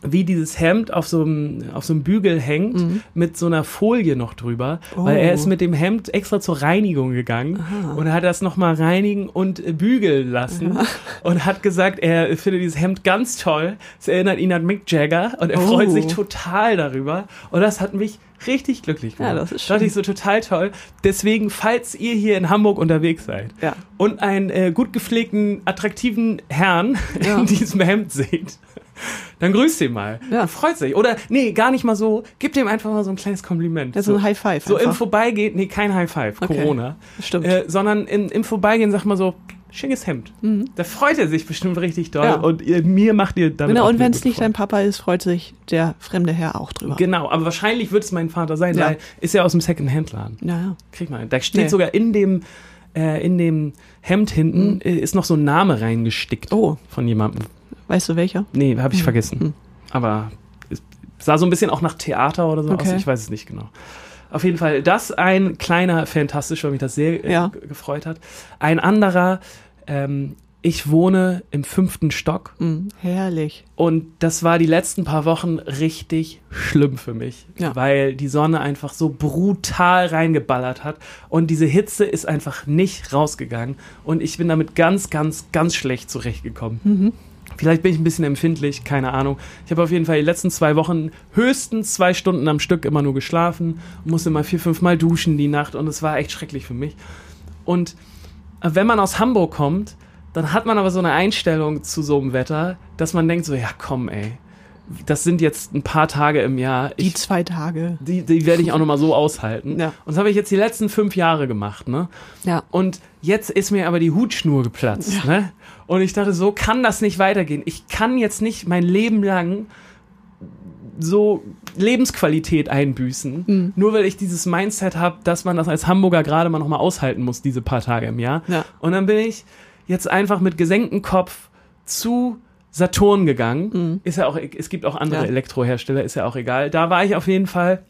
wie dieses Hemd auf so einem, auf so einem Bügel hängt, mit so einer Folie noch drüber, weil er Mhm. Oh. ist mit dem Hemd extra zur Reinigung gegangen und hat das nochmal reinigen und bügeln lassen und hat gesagt, er findet dieses Hemd ganz toll. Es erinnert ihn an Mick Jagger und er Oh. freut sich total darüber. Und das hat mich richtig glücklich gemacht. Ja, das ist Dachte schön. ich so total toll. Deswegen, falls ihr hier in Hamburg unterwegs seid Ja. und einen äh, gut gepflegten, attraktiven Herrn Ja. in diesem Hemd seht, dann grüßt ihn mal. Ja. Freut sich. Oder, nee, gar nicht mal so. Gebt ihm einfach mal so ein kleines Kompliment. Ja, so ein High Five. So im. Vorbeigehen, nee, kein High Five, Okay. Corona. Stimmt. Äh, sondern in, im Vorbeigehen sagt mal so, schickes Hemd. Da freut er sich bestimmt richtig doll Mhm. Ja. und ihr, mir macht ihr damit Genau, und wenn es nicht dein Papa ist, freut sich der fremde Herr auch drüber. Genau, aber wahrscheinlich wird es mein Vater sein, Ja. ist ja aus dem Second-Hand-Laden. ja, ja. Krieg mal. Da steht Nee. sogar in dem, äh, in dem Hemd hinten äh, ist noch so ein Name reingestickt Oh, von jemandem. Weißt du welcher? Nee, habe ich Hm. vergessen. Hm. Aber es sah so ein bisschen auch nach Theater oder so Okay. aus. Ich weiß es nicht genau. Auf jeden Fall, das ein kleiner fantastisch, weil mich das sehr äh, Ja. gefreut hat. Ein anderer, ähm, ich wohne im fünften Stock Hm, herrlich. und das war die letzten paar Wochen richtig schlimm für mich, Ja. weil die Sonne einfach so brutal reingeballert hat und diese Hitze ist einfach nicht rausgegangen und ich bin damit ganz, ganz, ganz schlecht zurechtgekommen. Mhm. Vielleicht bin ich ein bisschen empfindlich, keine Ahnung. Ich habe auf jeden Fall die letzten zwei Wochen höchstens zwei Stunden am Stück immer nur geschlafen, musste mal vier, fünf Mal duschen die Nacht und es war echt schrecklich für mich. Und wenn man aus Hamburg kommt, dann hat man aber so eine Einstellung zu so einem Wetter, dass man denkt so, ja komm ey, das sind jetzt ein paar Tage im Jahr. Die Ich, zwei Tage. die, die werde ich auch noch mal so aushalten. Ja. Und das habe ich jetzt die letzten fünf Jahre gemacht, ne? Ja. Und jetzt ist mir aber die Hutschnur geplatzt. Ne? Und ich dachte, so kann das nicht weitergehen. Ich kann jetzt nicht mein Leben lang so Lebensqualität einbüßen, Mhm. nur weil ich dieses Mindset habe, dass man das als Hamburger gerade mal noch mal aushalten muss, diese paar Tage im Jahr. Ja. Und dann bin ich jetzt einfach mit gesenktem Kopf zu Saturn gegangen. Ist ja auch, es gibt auch andere Mhm. Ja. Elektrohersteller, ist ja auch egal. Da war ich auf jeden Fall.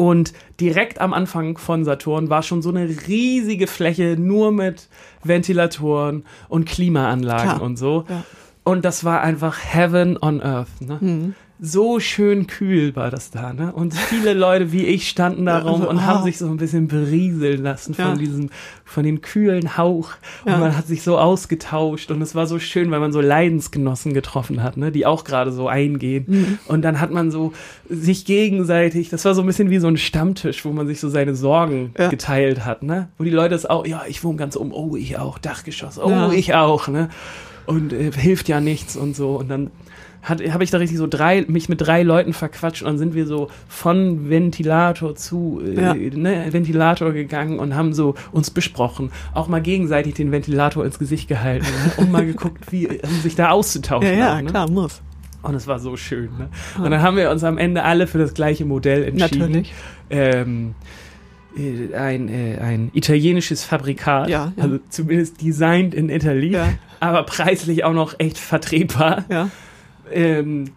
Und direkt am Anfang von Saturn war schon so eine riesige Fläche nur mit Ventilatoren und Klimaanlagen Klar. und so. Ja. Und das war einfach Heaven on Earth. Ne? Mhm. So schön kühl war das da, ne? Und viele Leute wie ich standen da rum und haben Ah. sich so ein bisschen berieseln lassen von Ja. diesem, von dem kühlen Hauch. Und Ja. man hat sich so ausgetauscht und es war so schön, weil man so Leidensgenossen getroffen hat, ne? Die auch gerade so eingehen. Mhm. Und dann hat man so sich gegenseitig, das war so ein bisschen wie so ein Stammtisch, wo man sich so seine Sorgen Ja. geteilt hat, ne? Wo die Leute es auch, ja, ich wohne ganz um, oh, ich auch, Dachgeschoss, oh, Ja. ich auch, ne? Und äh, hilft ja nichts und so. Und dann habe ich da richtig so drei, mich mit drei Leuten verquatscht und dann sind wir so von Ventilator zu äh, Ja. ne, Ventilator gegangen und haben so uns besprochen, auch mal gegenseitig den Ventilator ins Gesicht gehalten ne, und mal geguckt, wie um sich da auszutauschen. Ja, ja, auch, ne? klar, muss. Und es war so schön. Ne? Und dann haben wir uns am Ende alle für das gleiche Modell entschieden. Natürlich. Ähm, äh, ein, äh, ein italienisches Fabrikat, Ja, ja. also zumindest designed in Italy, Ja. aber preislich auch noch echt vertretbar Ja. ähm,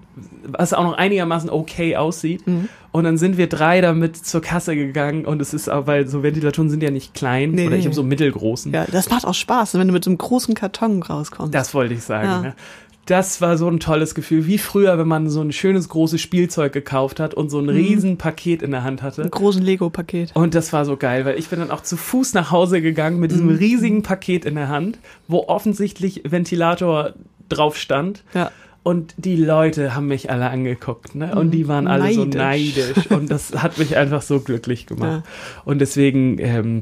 was auch noch einigermaßen okay aussieht. Mhm. Und dann sind wir drei damit zur Kasse gegangen und es ist auch, weil so Ventilatoren sind ja nicht klein Nee, oder ich nee. habe so mittelgroßen. Ja, das macht auch Spaß, wenn du mit so einem großen Karton rauskommst. Das wollte ich sagen. Ja. Ne? Das war so ein tolles Gefühl, wie früher, wenn man so ein schönes großes Spielzeug gekauft hat und so ein riesen Paket in der Hand hatte. Ein großen Lego-Paket. Und das war so geil, weil ich bin dann auch zu Fuß nach Hause gegangen mit diesem riesigen Paket in der Hand, wo offensichtlich Ventilator drauf stand. Ja. Und die Leute haben mich alle angeguckt, ne? Und die waren alle so Neidisch. neidisch. Und das hat mich einfach so glücklich gemacht. Und deswegen ähm,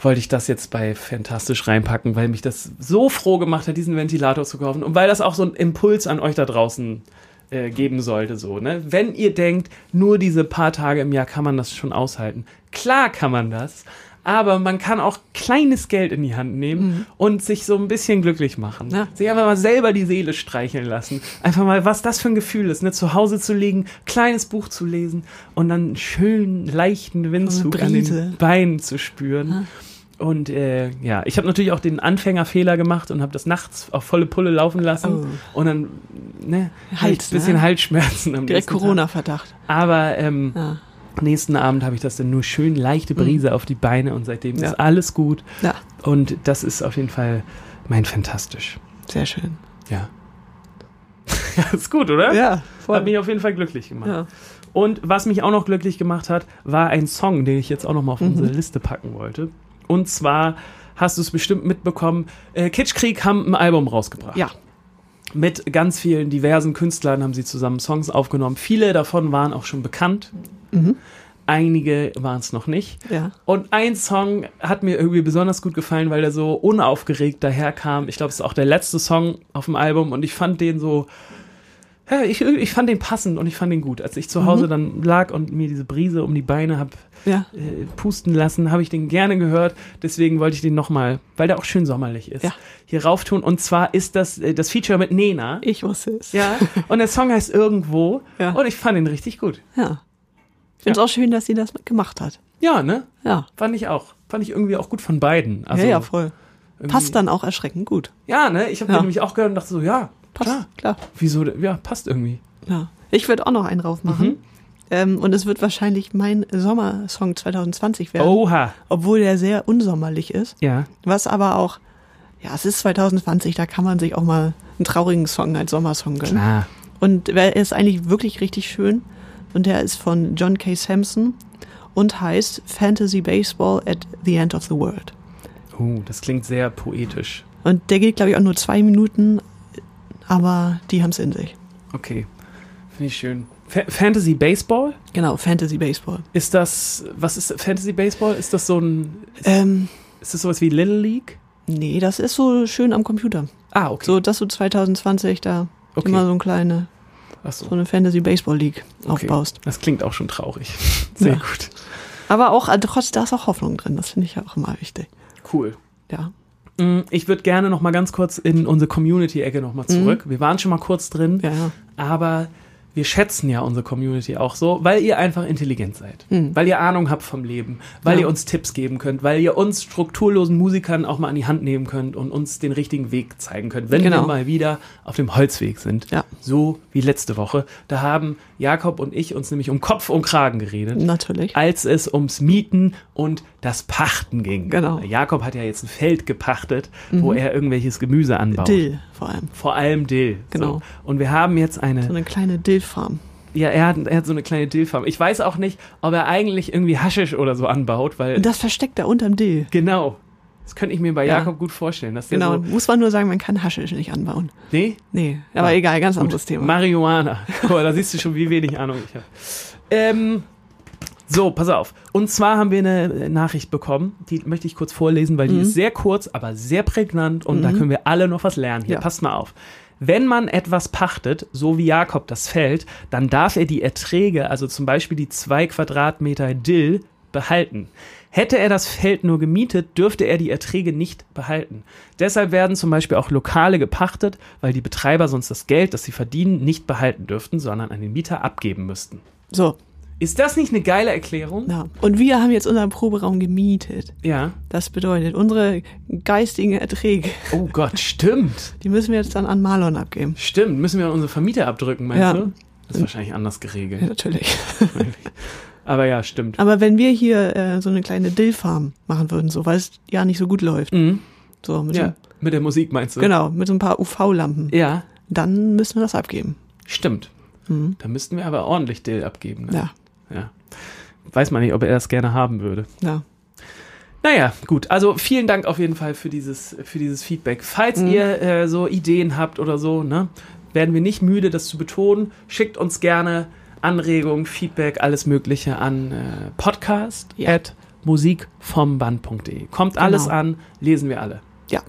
wollte ich das jetzt bei Fantastisch reinpacken, weil mich das so froh gemacht hat, diesen Ventilator zu kaufen. Und weil das auch so einen Impuls an euch da draußen äh, geben sollte, so, ne? Wenn ihr denkt, nur diese paar Tage im Jahr kann man das schon aushalten. Klar kann man das. Aber man kann auch kleines Geld in die Hand nehmen und sich so ein bisschen glücklich machen. Ja. Sich einfach mal selber die Seele streicheln lassen. Einfach mal, was das für ein Gefühl ist, ne? zu Hause zu liegen, kleines Buch zu lesen und dann einen schönen, leichten Windzug an den. Beinen zu spüren. Und äh, ja, ich habe natürlich auch den Anfängerfehler gemacht und habe das nachts auf volle Pulle laufen lassen. Und dann, ne, Hals, Hals, bisschen ne? Halsschmerzen am Direkt. Corona-Verdacht. Aber ähm, Ja. nächsten Abend habe ich das dann nur schön leichte Brise auf die Beine und seitdem Ja. ist alles gut. ja, Und das ist auf jeden Fall mein Fantastisch. sehr schön. Ja. ja, ist gut, oder? Ja, Hat mich auf jeden Fall glücklich gemacht. Ja. Und was mich auch noch glücklich gemacht hat, war ein Song, den ich jetzt auch noch mal auf Mhm. unsere Liste packen wollte. Und zwar hast du es bestimmt mitbekommen, äh, Kitschkrieg haben ein Album rausgebracht. Ja. Mit ganz vielen diversen Künstlern haben sie zusammen Songs aufgenommen. Viele davon waren auch schon bekannt. Einige waren es noch nicht. Ja. Und ein Song hat mir irgendwie besonders gut gefallen, weil der so unaufgeregt daherkam. Ich glaube, es ist auch der letzte Song auf dem Album und ich fand den so, ja, ich, ich fand den passend und ich fand den gut. Als ich zu Hause dann lag und mir diese Brise um die Beine hab Ja. äh, pusten lassen, habe ich den gerne gehört. Deswegen wollte ich den nochmal, weil der auch schön sommerlich ist, Ja. hier rauf tun. Und zwar ist das äh, das Feature mit Nena. Ich wusste es. Ja. Und der Song heißt Irgendwo. Ja. Und ich fand ihn richtig gut. Ja. Ich finde es auch schön, dass sie das gemacht hat. Ja, ne? Ja. Fand ich auch. Fand ich irgendwie auch gut von beiden. Also ja, ja, voll. Passt dann auch erschreckend gut. Ja, ne? Ich habe Ja. den nämlich auch gehört und dachte so, ja, Passt, klar. klar. Wieso? Ja, passt irgendwie. Ja. Ich würde auch noch einen drauf machen. Mhm. Ähm, und es wird wahrscheinlich mein Sommersong 2020 werden. Oha. Obwohl der sehr unsommerlich ist. Ja. Was aber auch, ja, es ist 2020, da kann man sich auch mal einen traurigen Song als Sommersong gönnen. Klar. Und er ist eigentlich wirklich richtig schön. Und der ist von John K. Sampson und heißt Fantasy Baseball at the End of the World. Uh, das klingt sehr poetisch. Und der geht, glaube ich, auch nur zwei Minuten, aber die haben es in sich. Okay. Finde ich schön. Fa Fantasy Baseball? Genau, Fantasy Baseball. Ist das, was ist Fantasy Baseball? Ist das so ein, Ähm, ist das sowas wie Little League? nee, das ist so schön am Computer. Ah, okay. So, dass du 2020 da okay. immer so eine kleine, so so. eine Fantasy Baseball League Okay. aufbaust. Das klingt auch schon traurig. Sehr Ja. gut. Aber auch, also trotzdem, da ist auch Hoffnung drin. Das finde ich ja auch immer wichtig. Cool. Ja. Mm, Ich würde gerne noch mal ganz kurz in unsere Community-Ecke noch mal zurück. Wir waren schon mal kurz drin, ja. aber wir schätzen ja unsere Community auch so, weil ihr einfach intelligent seid, weil ihr Ahnung habt vom Leben, weil Ja. ihr uns Tipps geben könnt, weil ihr uns strukturlosen Musikern auch mal an die Hand nehmen könnt und uns den richtigen Weg zeigen könnt, wenn wir Genau. mal wieder auf dem Holzweg sind. Ja. So wie letzte Woche. Da haben Jakob und ich uns nämlich um Kopf und Kragen geredet. Natürlich. als es ums Mieten und das Pachten ging. Genau. Mhm. Jakob hat ja jetzt ein Feld gepachtet, wo er irgendwelches Gemüse anbaut. Dill vor allem. Vor allem Dill. Genau. So. Und wir haben jetzt So eine, eine kleine Dill-Farm. Ja, er hat, er hat so eine kleine Dillfarm. Ich weiß auch nicht, ob er eigentlich irgendwie Haschisch oder so anbaut, weil Und das versteckt er unterm Dill. genau. Das könnte ich mir bei Ja. Jakob gut vorstellen, dass Genau, so muss man nur sagen, man kann Haschisch nicht anbauen. Nee, Nee, aber Ja. egal, ganz anderes Thema. Marihuana. Guck mal, da siehst du schon, wie wenig Ahnung ich habe. Ähm, so, pass auf. Und zwar haben wir eine Nachricht bekommen, die möchte ich kurz vorlesen, weil die Mhm. ist sehr kurz, aber sehr prägnant und da können wir alle noch was lernen. Hier, Ja. passt mal auf. Wenn man etwas pachtet, so wie Jakob das Feld, dann darf er die Erträge, also zum Beispiel die zwei Quadratmeter Dill, behalten. Hätte er das Feld nur gemietet, dürfte er die Erträge nicht behalten. Deshalb werden zum Beispiel auch Lokale gepachtet, weil die Betreiber sonst das Geld, das sie verdienen, nicht behalten dürften, sondern an den Mieter abgeben müssten. So, Ist das nicht eine geile Erklärung? ja. Und wir haben jetzt unseren Proberaum gemietet. Ja. Das bedeutet, unsere geistigen Erträge, Oh Gott, stimmt. die müssen wir jetzt dann an Marlon abgeben. Stimmt. Müssen wir an unsere Vermieter abdrücken, meinst Ja. du? Das ist wahrscheinlich anders Ja, geregelt. natürlich. Aber ja, stimmt. Aber wenn wir hier äh, so eine kleine Dillfarm machen würden, so, weil es ja nicht so gut läuft, Mhm. so mit, Ja, mit der Musik meinst so, du? genau, mit so ein paar UV-Lampen, Ja, dann müssen wir das abgeben. stimmt. Mhm. Da müssten wir aber ordentlich Dill abgeben. Ne? Ja, ja. Weiß man nicht, ob er das gerne haben würde. ja. Naja, gut. Also vielen Dank auf jeden Fall für dieses, für dieses Feedback. Falls Mhm. ihr äh, so Ideen habt oder so, ne, werden wir nicht müde, das zu betonen. Schickt uns gerne Anregungen, Feedback, alles Mögliche an äh, podcast Ja. at musikvomband.de. Kommt alles Genau. an, lesen wir alle. Ja.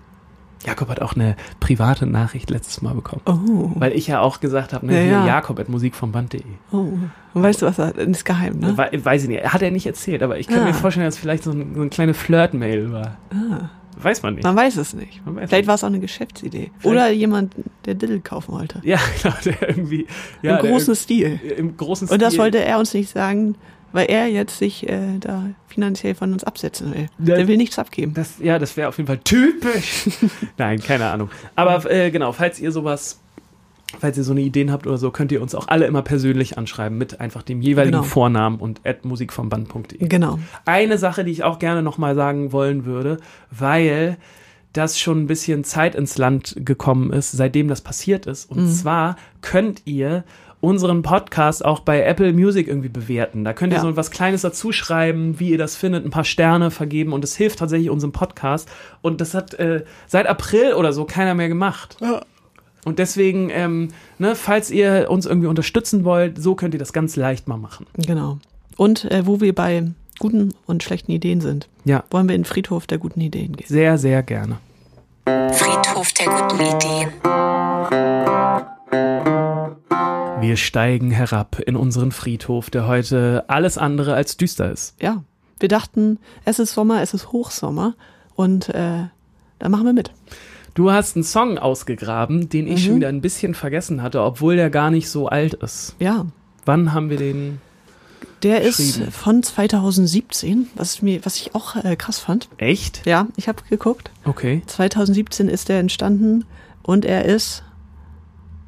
Jakob hat auch eine private Nachricht letztes Mal bekommen. Oh, Weil ich ja auch gesagt habe, ne, Ja, ja. Jakob at musikvomband.de. oh. Und weißt du was, das ist geheim, ne? We weiß ich nicht, hat er nicht erzählt, aber ich kann Ah. mir vorstellen, dass es vielleicht so, ein, so eine kleine Flirt-Mail war. Ah, Weiß man nicht. man weiß es nicht. Weiß Vielleicht war es auch eine Geschäftsidee. Vielleicht- Oder jemand, der Diddle kaufen wollte. Ja, genau, der irgendwie. Ja, Im großen Stil. im großen Und das Stil. wollte er uns nicht sagen, weil er jetzt sich äh, da finanziell von uns absetzen will. Ja. Der will nichts abgeben. Das, ja, das wäre auf jeden Fall typisch. Nein, keine Ahnung. Aber äh, genau, falls ihr sowas, falls ihr so eine Ideen habt oder so, könnt ihr uns auch alle immer persönlich anschreiben mit einfach dem jeweiligen Genau. Vornamen und at musikvomband.de. Genau. Eine Sache, die ich auch gerne nochmal sagen wollen würde, weil das schon ein bisschen Zeit ins Land gekommen ist, seitdem das passiert ist. Und zwar könnt ihr unseren Podcast auch bei Apple Music irgendwie bewerten. Da könnt ihr Ja. so was Kleines dazu schreiben, wie ihr das findet, ein paar Sterne vergeben und es hilft tatsächlich unserem Podcast. Und das hat äh, seit April oder so keiner mehr gemacht. Und deswegen, ähm, ne, falls ihr uns irgendwie unterstützen wollt, so könnt ihr das ganz leicht mal machen. Genau. Und äh, wo wir bei guten und schlechten Ideen sind, Ja, wollen wir in den Friedhof der guten Ideen gehen. sehr, sehr gerne. Friedhof der guten Ideen. Wir steigen herab in unseren Friedhof, der heute alles andere als düster ist. Ja. Wir dachten, es ist Sommer, es ist Hochsommer und äh, da machen wir mit. Du hast einen Song ausgegraben, den ich Mhm. schon wieder ein bisschen vergessen hatte, obwohl der gar nicht so alt ist. Ja. Wann haben wir den? Der ist von 2017, was mir, was ich auch äh, krass fand. Echt? Ja, ich habe geguckt. Okay. 2017 ist er entstanden und er ist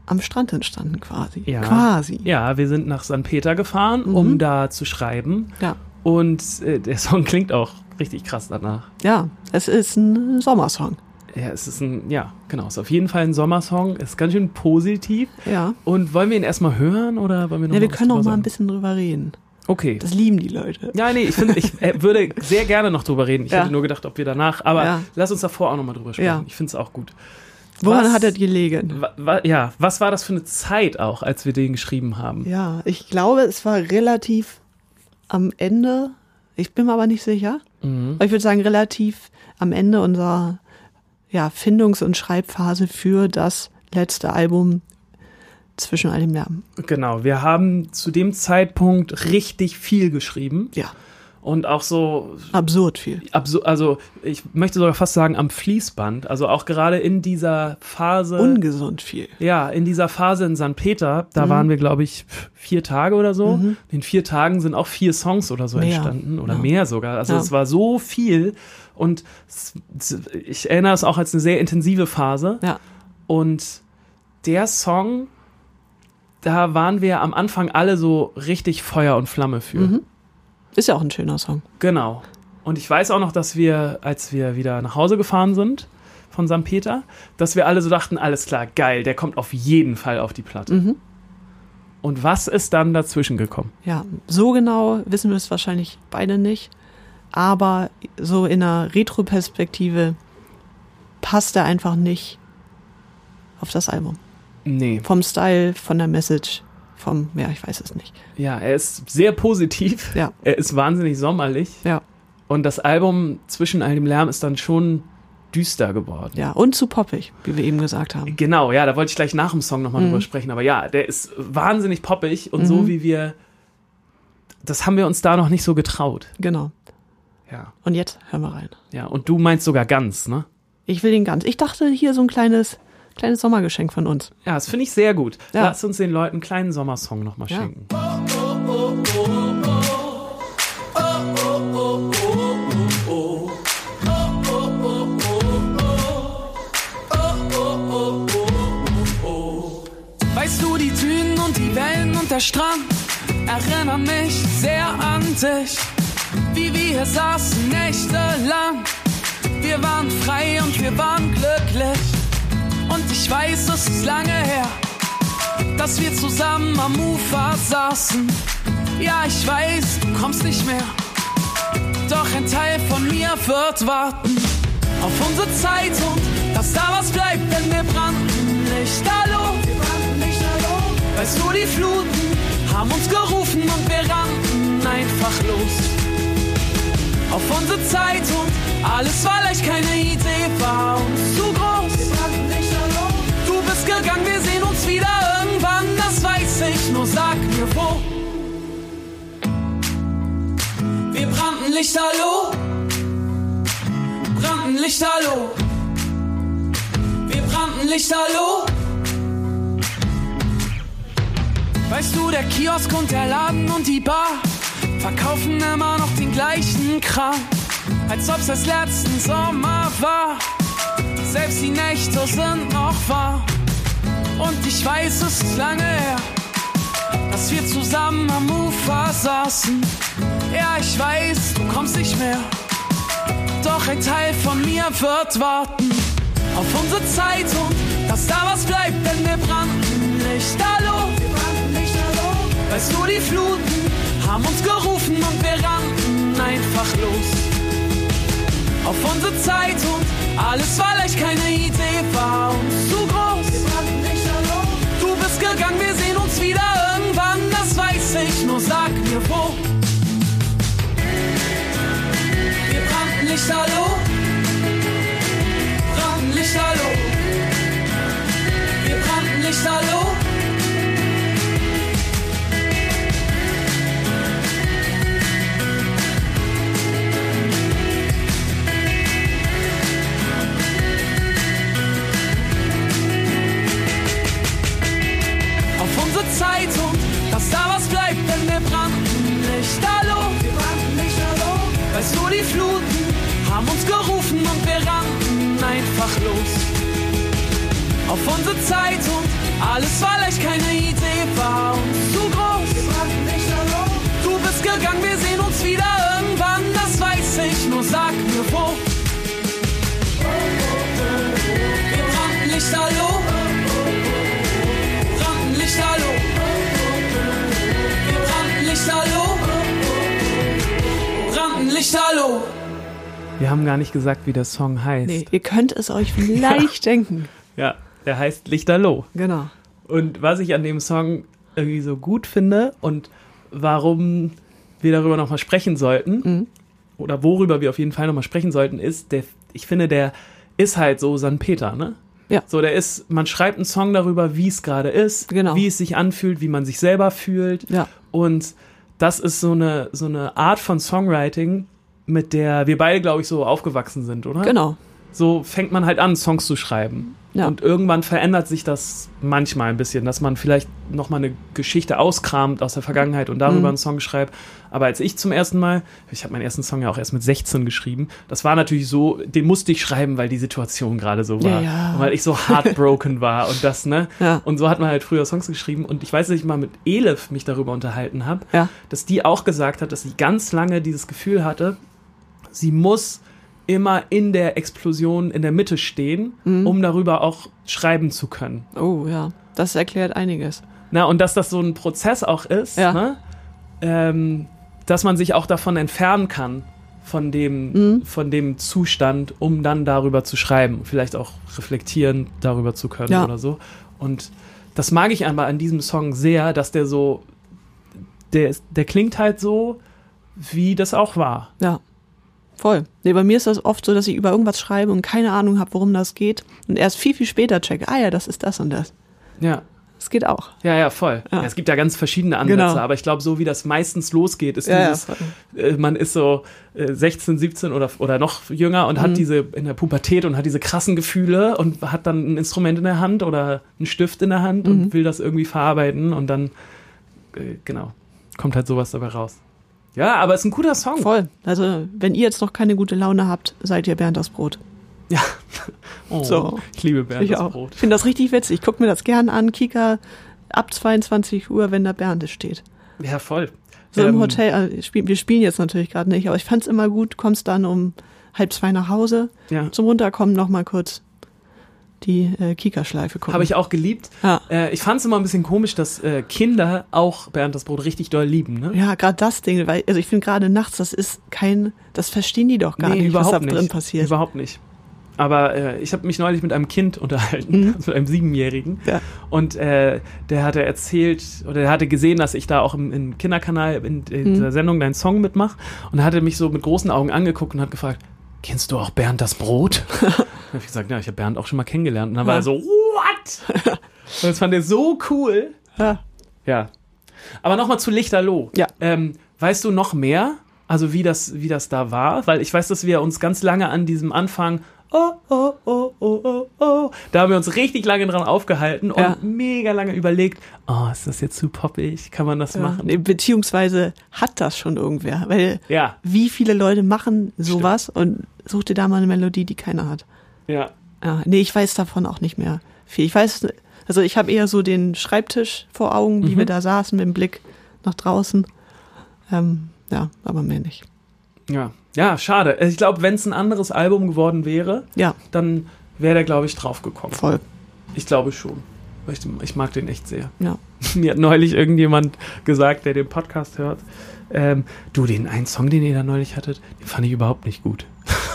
am Strand entstanden quasi. Ja. Quasi. Ja, wir sind nach St. Peter gefahren, Mhm. um da zu schreiben. Ja. Und äh, der Song klingt auch richtig krass danach. Ja, es ist ein Sommersong. Ja, es ist ein, ja, genau, es ist auf jeden Fall ein Sommersong. Ist ganz schön positiv. Ja. Und wollen wir ihn erstmal hören oder wollen wir noch Ja, wir können noch mal ein bisschen drüber reden. Okay. Das lieben die Leute. Ja, nee, ich finde, ich äh, würde sehr gerne noch drüber reden. Ich Ja. hätte nur gedacht, ob wir danach, aber Ja. lass uns davor auch nochmal drüber sprechen. Ja. Ich finde es auch gut. Woran Was- hat er gelegen? Wa, wa, ja, was war das für eine Zeit auch, als wir den geschrieben haben? Ja, ich glaube, es war relativ am Ende. Ich bin mir aber nicht sicher. Mhm. Aber ich würde sagen, relativ am Ende unserer ja, Findungs- und Schreibphase für das letzte Album zwischen all dem Lärm. Genau, wir haben zu dem Zeitpunkt richtig viel geschrieben Ja, und auch so absurd viel. absu- also ich möchte sogar fast sagen am Fließband, also auch gerade in dieser Phase Ungesund viel. Ja, in dieser Phase in St. Peter, Mhm. da waren wir, glaube ich, vier Tage oder so. In vier Tagen sind auch vier Songs oder so Mehr. entstanden oder Ja. mehr sogar. Also Ja. es war so viel und ich erinnere es auch als eine sehr intensive Phase. Ja, Und der Song, da waren wir am Anfang alle so richtig Feuer und Flamme für. Mhm. Ist ja auch ein schöner Song. Genau. Und ich weiß auch noch, dass wir, als wir wieder nach Hause gefahren sind von St. Peter, dass wir alle so dachten, alles klar, geil, der kommt auf jeden Fall auf die Platte. Mhm. Und was ist dann dazwischen gekommen? Ja, so genau wissen wir es wahrscheinlich beide nicht. Aber so in einer Retro-Perspektive passt er einfach nicht auf das Album. Nee. Vom Style, von der Message, vom, ja, ich weiß es nicht. Ja, er ist sehr positiv. Ja. Er ist wahnsinnig sommerlich. Ja, Und das Album zwischen all dem Lärm ist dann schon düster geworden. ja. Und zu poppig, wie wir eben gesagt haben. Genau, ja, da wollte ich gleich nach dem Song nochmal Mhm. drüber sprechen. Aber ja, der ist wahnsinnig poppig und so Mhm. wie wir, das haben wir uns da noch nicht so getraut. Genau. Ja. Und jetzt hören wir rein. Ja, und du meinst sogar ganz, ne? Ich will den ganz. Ich dachte hier so ein kleines, kleines Sommergeschenk von uns. Ja, das finde ich sehr gut. Ja. Lass uns den Leuten einen kleinen Sommersong nochmal Ja. schenken. Weißt du, die Dünen und die Wellen und der Strand erinnern mich sehr an dich. Wie wir hier saßen nächtelang. Wir waren frei und wir waren glücklich. Weiß, es ist lange her, dass wir zusammen am Ufer saßen. Ja, ich weiß, du kommst nicht mehr. Doch ein Teil von mir wird warten auf unsere Zeit und dass da was bleibt, denn wir brannten brannten lichterloh. Weißt du, die Fluten haben uns gerufen und wir rannten einfach los. Auf unsere Zeit und alles war leicht, keine Idee war uns zu groß. Wieder irgendwann, das weiß ich, nur sag mir wo. Wir brannten lichterloh brannten Lichterloh. Wir brannten Lichterloh. Weißt du, der Kiosk und der Laden und die Bar verkaufen immer noch den gleichen Kram, als ob's das letzten Sommer war. Selbst die Nächte sind noch warm. Und ich weiß, es ist lange her, dass wir zusammen am Ufer saßen. Ja, ich weiß, du kommst nicht mehr. Doch ein Teil von mir wird warten auf unsere Zeit und dass da was bleibt, denn wir brannten brannten lichterloh. Weißt du, die Fluten haben uns gerufen und wir rannten einfach los. Auf unsere Zeit und alles war leicht, keine Idee war uns zu groß. Wir brannten lichterloh. Du bist gegangen, wir sehen uns wieder irgendwann, das weiß ich, nur sag mir wo. Wir brannten Lichterloh. Brannten Lichterloh. Wir brannten Lichterloh. Auf unsere Zeit und dass da was bleibt, denn wir brannten brannten Lichterloh. Weißt du, die Fluten haben uns gerufen und wir rannten einfach los. Auf unsere Zeit und alles war leicht, keine Idee war uns zu groß. Du bist gegangen, wir sehen uns wieder irgendwann, das weiß ich, nur sag mir wo. Wir brannten Lichterloh. Brannten Brannten Lichterloh. Wir haben gar nicht gesagt, wie der Song heißt. Nee, ihr könnt es euch vielleicht denken. Ja, der heißt Lichterloh. Genau. Und was ich an dem Song irgendwie so gut finde und warum wir darüber nochmal sprechen sollten, Mhm. oder worüber wir auf jeden Fall nochmal sprechen sollten, ist, der, ich finde, der ist halt so St. Peter, ne? Ja. So, der ist, man schreibt einen Song darüber, wie es gerade ist, Genau. wie es sich anfühlt, wie man sich selber fühlt. Ja. Und das ist so eine, so eine Art von Songwriting, mit der wir beide, glaube ich, so aufgewachsen sind, oder? Genau. so fängt man halt an, Songs zu schreiben. Ja. Und irgendwann verändert sich das manchmal ein bisschen, dass man vielleicht nochmal eine Geschichte auskramt aus der Vergangenheit und darüber Mhm. einen Song schreibt. Aber als ich zum ersten Mal, ich habe meinen ersten Song ja auch erst mit 16 geschrieben, das war natürlich so, den musste ich schreiben, weil die Situation gerade so war. Ja, weil ich so heartbroken war und das, ne? Ja. Und so hat man halt früher Songs geschrieben. Und ich weiß, dass ich mal mit Elif mich darüber unterhalten habe, dass die auch gesagt hat, dass sie ganz lange dieses Gefühl hatte, sie muss immer in der Explosion in der Mitte stehen, Mhm. um darüber auch schreiben zu können. Oh ja. Das erklärt einiges. Na, und dass das so ein Prozess auch ist, Ja. ne? ähm, dass man sich auch davon entfernen kann, von dem, Mhm. von dem Zustand, um dann darüber zu schreiben. Vielleicht auch reflektieren darüber zu können Ja. oder so. Und das mag ich aber an diesem Song sehr, dass der so, der, der klingt halt so, wie das auch war. Ja. Voll. Nee, bei mir ist das oft so, dass ich über irgendwas schreibe und keine Ahnung habe, worum das geht. Und erst viel, viel später checke, ah ja, das ist das und das. Ja. Das geht auch. Ja, ja, voll. Ja. Ja, es gibt ja ganz verschiedene Ansätze, Genau. aber ich glaube, so wie das meistens losgeht, ist Ja, dieses, äh, man ist so äh, 16, 17 oder, oder noch jünger und Mhm. hat diese in der Pubertät und hat diese krassen Gefühle und hat dann ein Instrument in der Hand oder einen Stift in der Hand Mhm. und will das irgendwie verarbeiten und dann, äh, genau, kommt halt sowas dabei raus. Ja, aber es ist ein guter Song. Voll. Also, wenn ihr jetzt noch keine gute Laune habt, seid ihr Bernd das Brot. Ja. Oh, So. Ich liebe Bernd ich das auch. Brot. Ich finde das richtig witzig. Ich gucke mir das gern an. Kika ab 22 Uhr, wenn da Bernd steht. Ja, voll. So im Ähm, Hotel. äh, Wir spielen jetzt natürlich gerade nicht, aber ich fand's immer gut. Kommst dann um halb zwei nach Hause. Ja. Zum Runterkommen noch mal kurz die äh, Kika-Schleife gucken. Habe ich auch geliebt. Ja. Äh, ich fand es immer ein bisschen komisch, dass äh, Kinder auch Bernd das Brot richtig doll lieben. Ne? Ja, gerade das Ding, weil, also ich finde gerade nachts, das ist kein, das verstehen die doch gar nicht, was da drin passiert. Überhaupt nicht. Aber äh, ich habe mich neulich mit einem Kind unterhalten, Mhm. mit einem Siebenjährigen. Ja. Und äh, der hatte erzählt, oder der hatte gesehen, dass ich da auch im, im Kinderkanal in, in Mhm. dieser Sendung deinen Song mitmache. Und er hatte mich so mit großen Augen angeguckt und hat gefragt, kennst du auch Bernd das Brot? habe ich gesagt, ja, ich habe Bernd auch schon mal kennengelernt. Und dann war er so, what? und das fand er so cool. Ja. Ja. Aber nochmal zu Lichterloh. Ja. Ähm, weißt du noch mehr? Also wie das, wie das da war? Weil ich weiß, dass wir uns ganz lange an diesem Anfang, oh, oh, oh, oh, oh, oh, da haben wir uns richtig lange dran aufgehalten Ja. und mega lange überlegt, oh, ist das jetzt zu poppig? Kann man das Ja, machen? beziehungsweise hat das schon irgendwer, weil Ja, wie viele Leute machen sowas und such dir da mal eine Melodie, die keiner hat. ja. Ja, nee, ich weiß davon auch nicht mehr viel. Ich weiß, also ich habe eher so den Schreibtisch vor Augen, wie Mhm. wir da saßen mit dem Blick nach draußen. Ähm, ja, aber mehr nicht. Ja, ja, schade. Ich glaube, wenn es ein anderes Album geworden wäre, Ja, dann wäre der, glaube ich, draufgekommen. voll. Ich glaube schon. Ich, ich mag den echt sehr. Ja. Mir hat neulich irgendjemand gesagt, der den Podcast hört, ähm, du, den einen Song, den ihr da neulich hattet, den fand ich überhaupt nicht gut.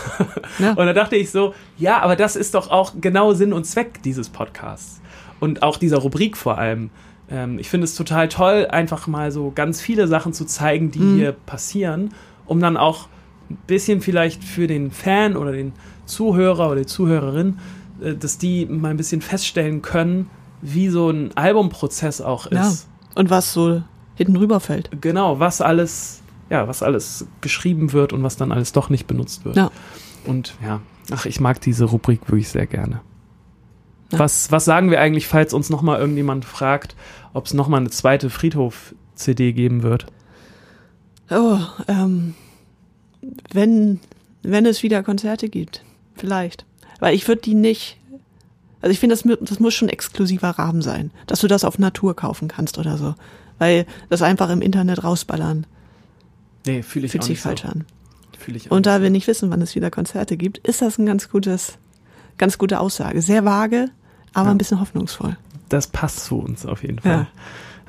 Ja. Und da dachte ich so, ja, aber das ist doch auch genau Sinn und Zweck dieses Podcasts. Und auch dieser Rubrik vor allem. Ähm, ich finde es total toll, einfach mal so ganz viele Sachen zu zeigen, die Mhm. hier passieren, um dann auch ein bisschen vielleicht für den Fan oder den Zuhörer oder die Zuhörerin, äh, dass die mal ein bisschen feststellen können, wie so ein Albumprozess auch Ja. ist. Und was so hinten rüberfällt. Genau, was alles, ja, was alles geschrieben wird und was dann alles doch nicht benutzt wird. Ja. Und ja, ach, ich mag diese Rubrik wirklich sehr gerne. Ja. Was, was sagen wir eigentlich, falls uns nochmal irgendjemand fragt, ob es nochmal eine zweite Friedhof-CD geben wird? Oh, ähm, wenn, wenn es wieder Konzerte gibt, vielleicht. Weil ich würde die nicht, also ich finde, das, das muss schon exklusiver Rahmen sein, dass du das auf Natur kaufen kannst oder so. Weil das einfach im Internet rausballern, Nee, fühle ich fühlt auch sich falsch so. an. Fühl ich auch Und da wir nicht wissen, wann es wieder Konzerte gibt, ist das ein ganz gutes, ganz gute Aussage. Sehr vage, aber Ja. ein bisschen hoffnungsvoll. Das passt zu uns auf jeden Fall. Ja.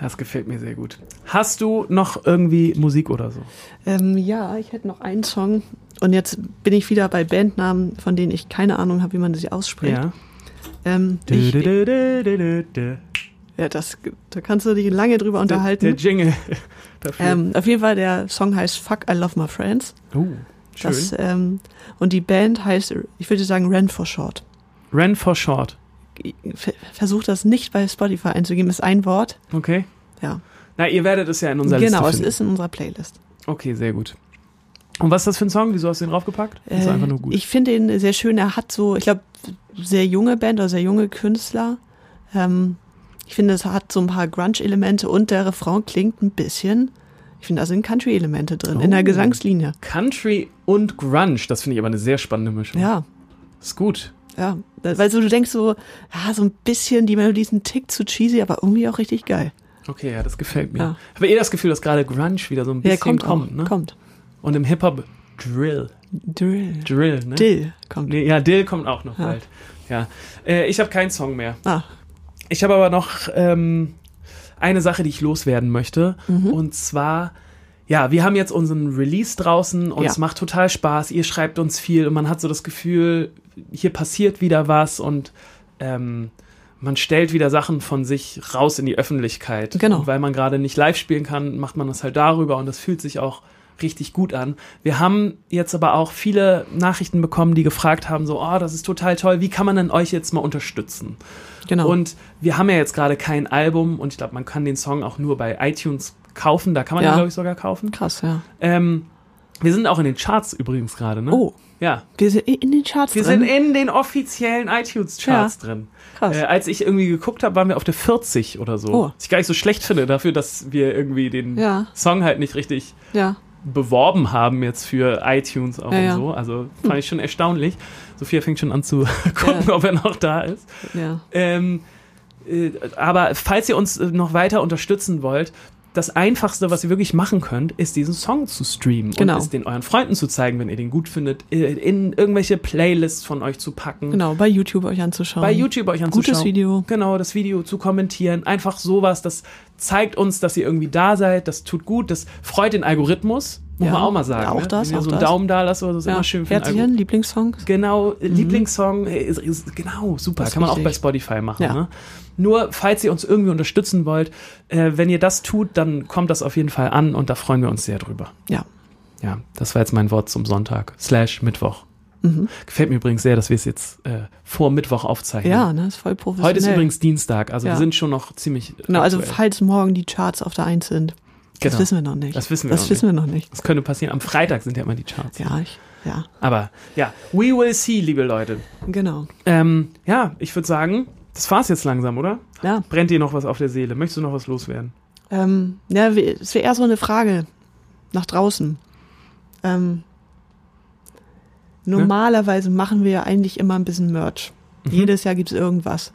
Das gefällt mir sehr gut. Hast du noch irgendwie Musik oder so? Ähm, ja, ich hätte noch einen Song. Und jetzt bin ich wieder bei Bandnamen, von denen ich keine Ahnung habe, wie man sie ausspricht. Ja. Ähm, ich, das, da kannst du dich lange drüber Der, der unterhalten. Jingle. Ähm, auf jeden Fall, der Song heißt Fuck, I Love My Friends. oh, schön. Das, ähm, und die Band heißt, ich würde sagen, Ren for Short. Ren for Short. Ver- Versuch das nicht bei Spotify einzugeben, ist ein Wort. Okay. Ja, Na, ihr werdet es ja in unserer genau, Liste es finden. ist in unserer Playlist. Okay, sehr gut. Und was ist das für ein Song? Wieso hast du den draufgepackt? Das ist Äh, einfach nur gut. Ich finde ihn sehr schön. Er hat so, ich glaube, sehr junge Band oder sehr junge Künstler. Ähm, ich finde, es hat so ein paar Grunge-Elemente und der Refrain klingt ein bisschen. Ich finde, da sind Country-Elemente drin in der Oh. Gesangslinie. Country und Grunge, das finde ich aber eine sehr spannende Mischung. Ja, Ist gut. Ja. Weil so du denkst so, ja, so ein bisschen, die Melodie ist ein Tick zu cheesy, aber irgendwie auch richtig geil. Okay, ja, das gefällt mir. Ja. Ich habe eh das Gefühl, dass gerade Grunge wieder so ein bisschen Ja, kommt, kommt, auch, ne? kommt. Und im Hip-Hop Drill. Drill. Drill, ne? Dill kommt. Nee, ja, Dill kommt auch noch bald. Ja. Äh, ich habe keinen Song mehr. Ah, Ich habe aber noch, ähm, eine Sache, die ich loswerden möchte. Mhm. Und zwar, ja, wir haben jetzt unseren Release draußen und Ja. es macht total Spaß. Ihr schreibt uns viel und man hat so das Gefühl, hier passiert wieder was und ähm, man stellt wieder Sachen von sich raus in die Öffentlichkeit. Genau. Und weil man gerade nicht live spielen kann, macht man das halt darüber und das fühlt sich auch richtig gut an. Wir haben jetzt aber auch viele Nachrichten bekommen, die gefragt haben, so, oh, das ist total toll, wie kann man denn euch jetzt mal unterstützen? Genau. Und wir haben ja jetzt gerade kein Album und ich glaube, man kann den Song auch nur bei iTunes kaufen, da kann man Ja. glaube ich, sogar kaufen. Krass, ja. Ähm, wir sind auch in den Charts übrigens gerade, ne? Oh, Ja. wir sind in den Charts Wir drin. sind in den offiziellen iTunes-Charts drin. Krass. Äh, als ich irgendwie geguckt habe, waren wir auf der 40 oder so. Oh. Was ich gar nicht so schlecht finde dafür, dass wir irgendwie den Ja. Song halt nicht richtig ja. beworben haben jetzt für iTunes auch Ja, und ja. so. Also fand ich schon erstaunlich. Sophia fängt schon an zu gucken, Ja. ob er noch da ist. ja. Ähm, äh, aber falls ihr uns noch weiter unterstützen wollt, das Einfachste, was ihr wirklich machen könnt, ist diesen Song zu streamen Genau. und es den euren Freunden zu zeigen, wenn ihr den gut findet, äh, in irgendwelche Playlists von euch zu packen. Genau, bei YouTube euch anzuschauen. Bei YouTube euch anzuschauen. Gutes Video. Genau, das Video zu kommentieren. Einfach sowas, das zeigt uns, dass ihr irgendwie da seid. Das tut gut. Das freut den Algorithmus. Muss Ja, man auch mal sagen. auch ne? das, Wenn auch so einen das. Daumen da lasst oder so, ist Ja. immer schön Algorithmus. Lieblingssongs. Genau, Lieblingssong, äh, ist, ist, genau, super. Das Kann man auch bei Spotify machen. Ja. Ne? Nur, falls ihr uns irgendwie unterstützen wollt, äh, wenn ihr das tut, dann kommt das auf jeden Fall an und da freuen wir uns sehr drüber. Ja. Ja, das war jetzt mein Wort zum Sonntag. Slash Mittwoch. Mhm. Gefällt mir übrigens sehr, dass wir es jetzt äh, vor Mittwoch aufzeichnen. Ja, ne, ist voll professionell. Heute ist übrigens Dienstag, also Ja. wir sind schon noch ziemlich. Genau, also aktuell. falls morgen die Charts auf der 1 sind. Das Genau. wissen wir noch nicht. Das wissen wir das noch wissen wir noch nicht. Das könnte passieren. Am Freitag sind ja immer die Charts. Ja, ich, ja, Aber ja, we will see, liebe Leute. genau. Ähm, ja, ich würde sagen, das war's jetzt langsam, oder? Ja, Brennt dir noch was auf der Seele? Möchtest du noch was loswerden? ähm, ja, es wäre eher so eine Frage nach draußen. Ähm, normalerweise machen wir ja eigentlich immer ein bisschen Merch. Mhm. Jedes Jahr gibt es irgendwas.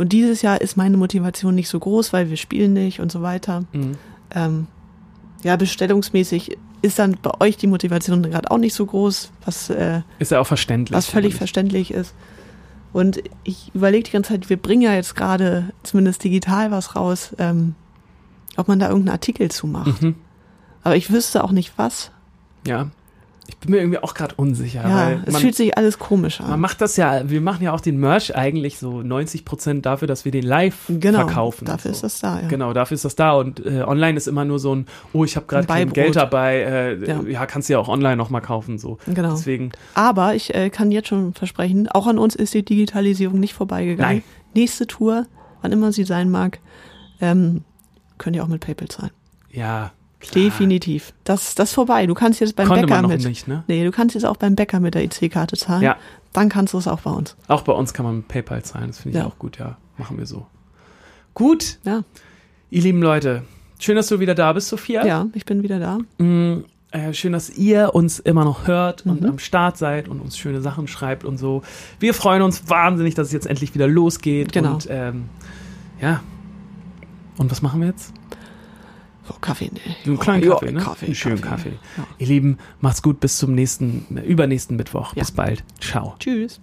Und dieses Jahr ist meine Motivation nicht so groß, weil wir spielen nicht und so weiter. Mhm. Ähm, ja, bestellungsmäßig ist dann bei euch die Motivation gerade auch nicht so groß, was, äh, Ist ja auch verständlich. was völlig verständlich ist. Und ich überlege die ganze Zeit, wir bringen ja jetzt gerade zumindest digital was raus, ähm, ob man da irgendeinen Artikel zu macht. Mhm. Aber ich wüsste auch nicht was. Ja. Ich bin mir irgendwie auch gerade unsicher. Ja, es man, fühlt sich alles komisch an. man macht das ja, wir machen ja auch den Merch eigentlich so 90 Prozent dafür, dass wir den live genau, verkaufen. dafür so. ist das da, ja. Genau, dafür ist das da und äh, online ist immer nur so ein, oh, ich habe gerade Ein kein. Geld dabei, äh, ja. Ja. kannst du ja auch online nochmal kaufen, so. Genau. Deswegen, Aber ich äh, kann jetzt schon versprechen, auch an uns ist die Digitalisierung nicht vorbeigegangen. Nein. Nächste Tour, wann immer sie sein mag, ähm, könnt ihr auch mit PayPal zahlen. ja. Definitiv. Das, das ist vorbei. Du kannst jetzt beim Konnte Bäcker mit. nicht, ne? Nee, du kannst jetzt auch beim Bäcker mit der EC-Karte zahlen. Ja. Dann kannst du es auch bei uns. Auch bei uns kann man mit PayPal zahlen, das finde ich Ja. auch gut, ja. Machen wir so. Gut, Ja. ihr lieben Leute, schön, dass du wieder da bist, Sophia. Ja, ich bin wieder da. Mm, äh, schön, dass ihr uns immer noch hört und Mhm. am Start seid und uns schöne Sachen schreibt und so. Wir freuen uns wahnsinnig, dass es jetzt endlich wieder losgeht. Genau. Und ähm, ja. Und was machen wir jetzt? So, Kaffee, nee. Einen kleinen Ja, Kaffee, ne? Kaffee, Einen schönen Kaffee. Ja. Ihr Lieben, macht's gut bis zum nächsten, äh, übernächsten Mittwoch. Ja. Bis bald. Ciao. Tschüss.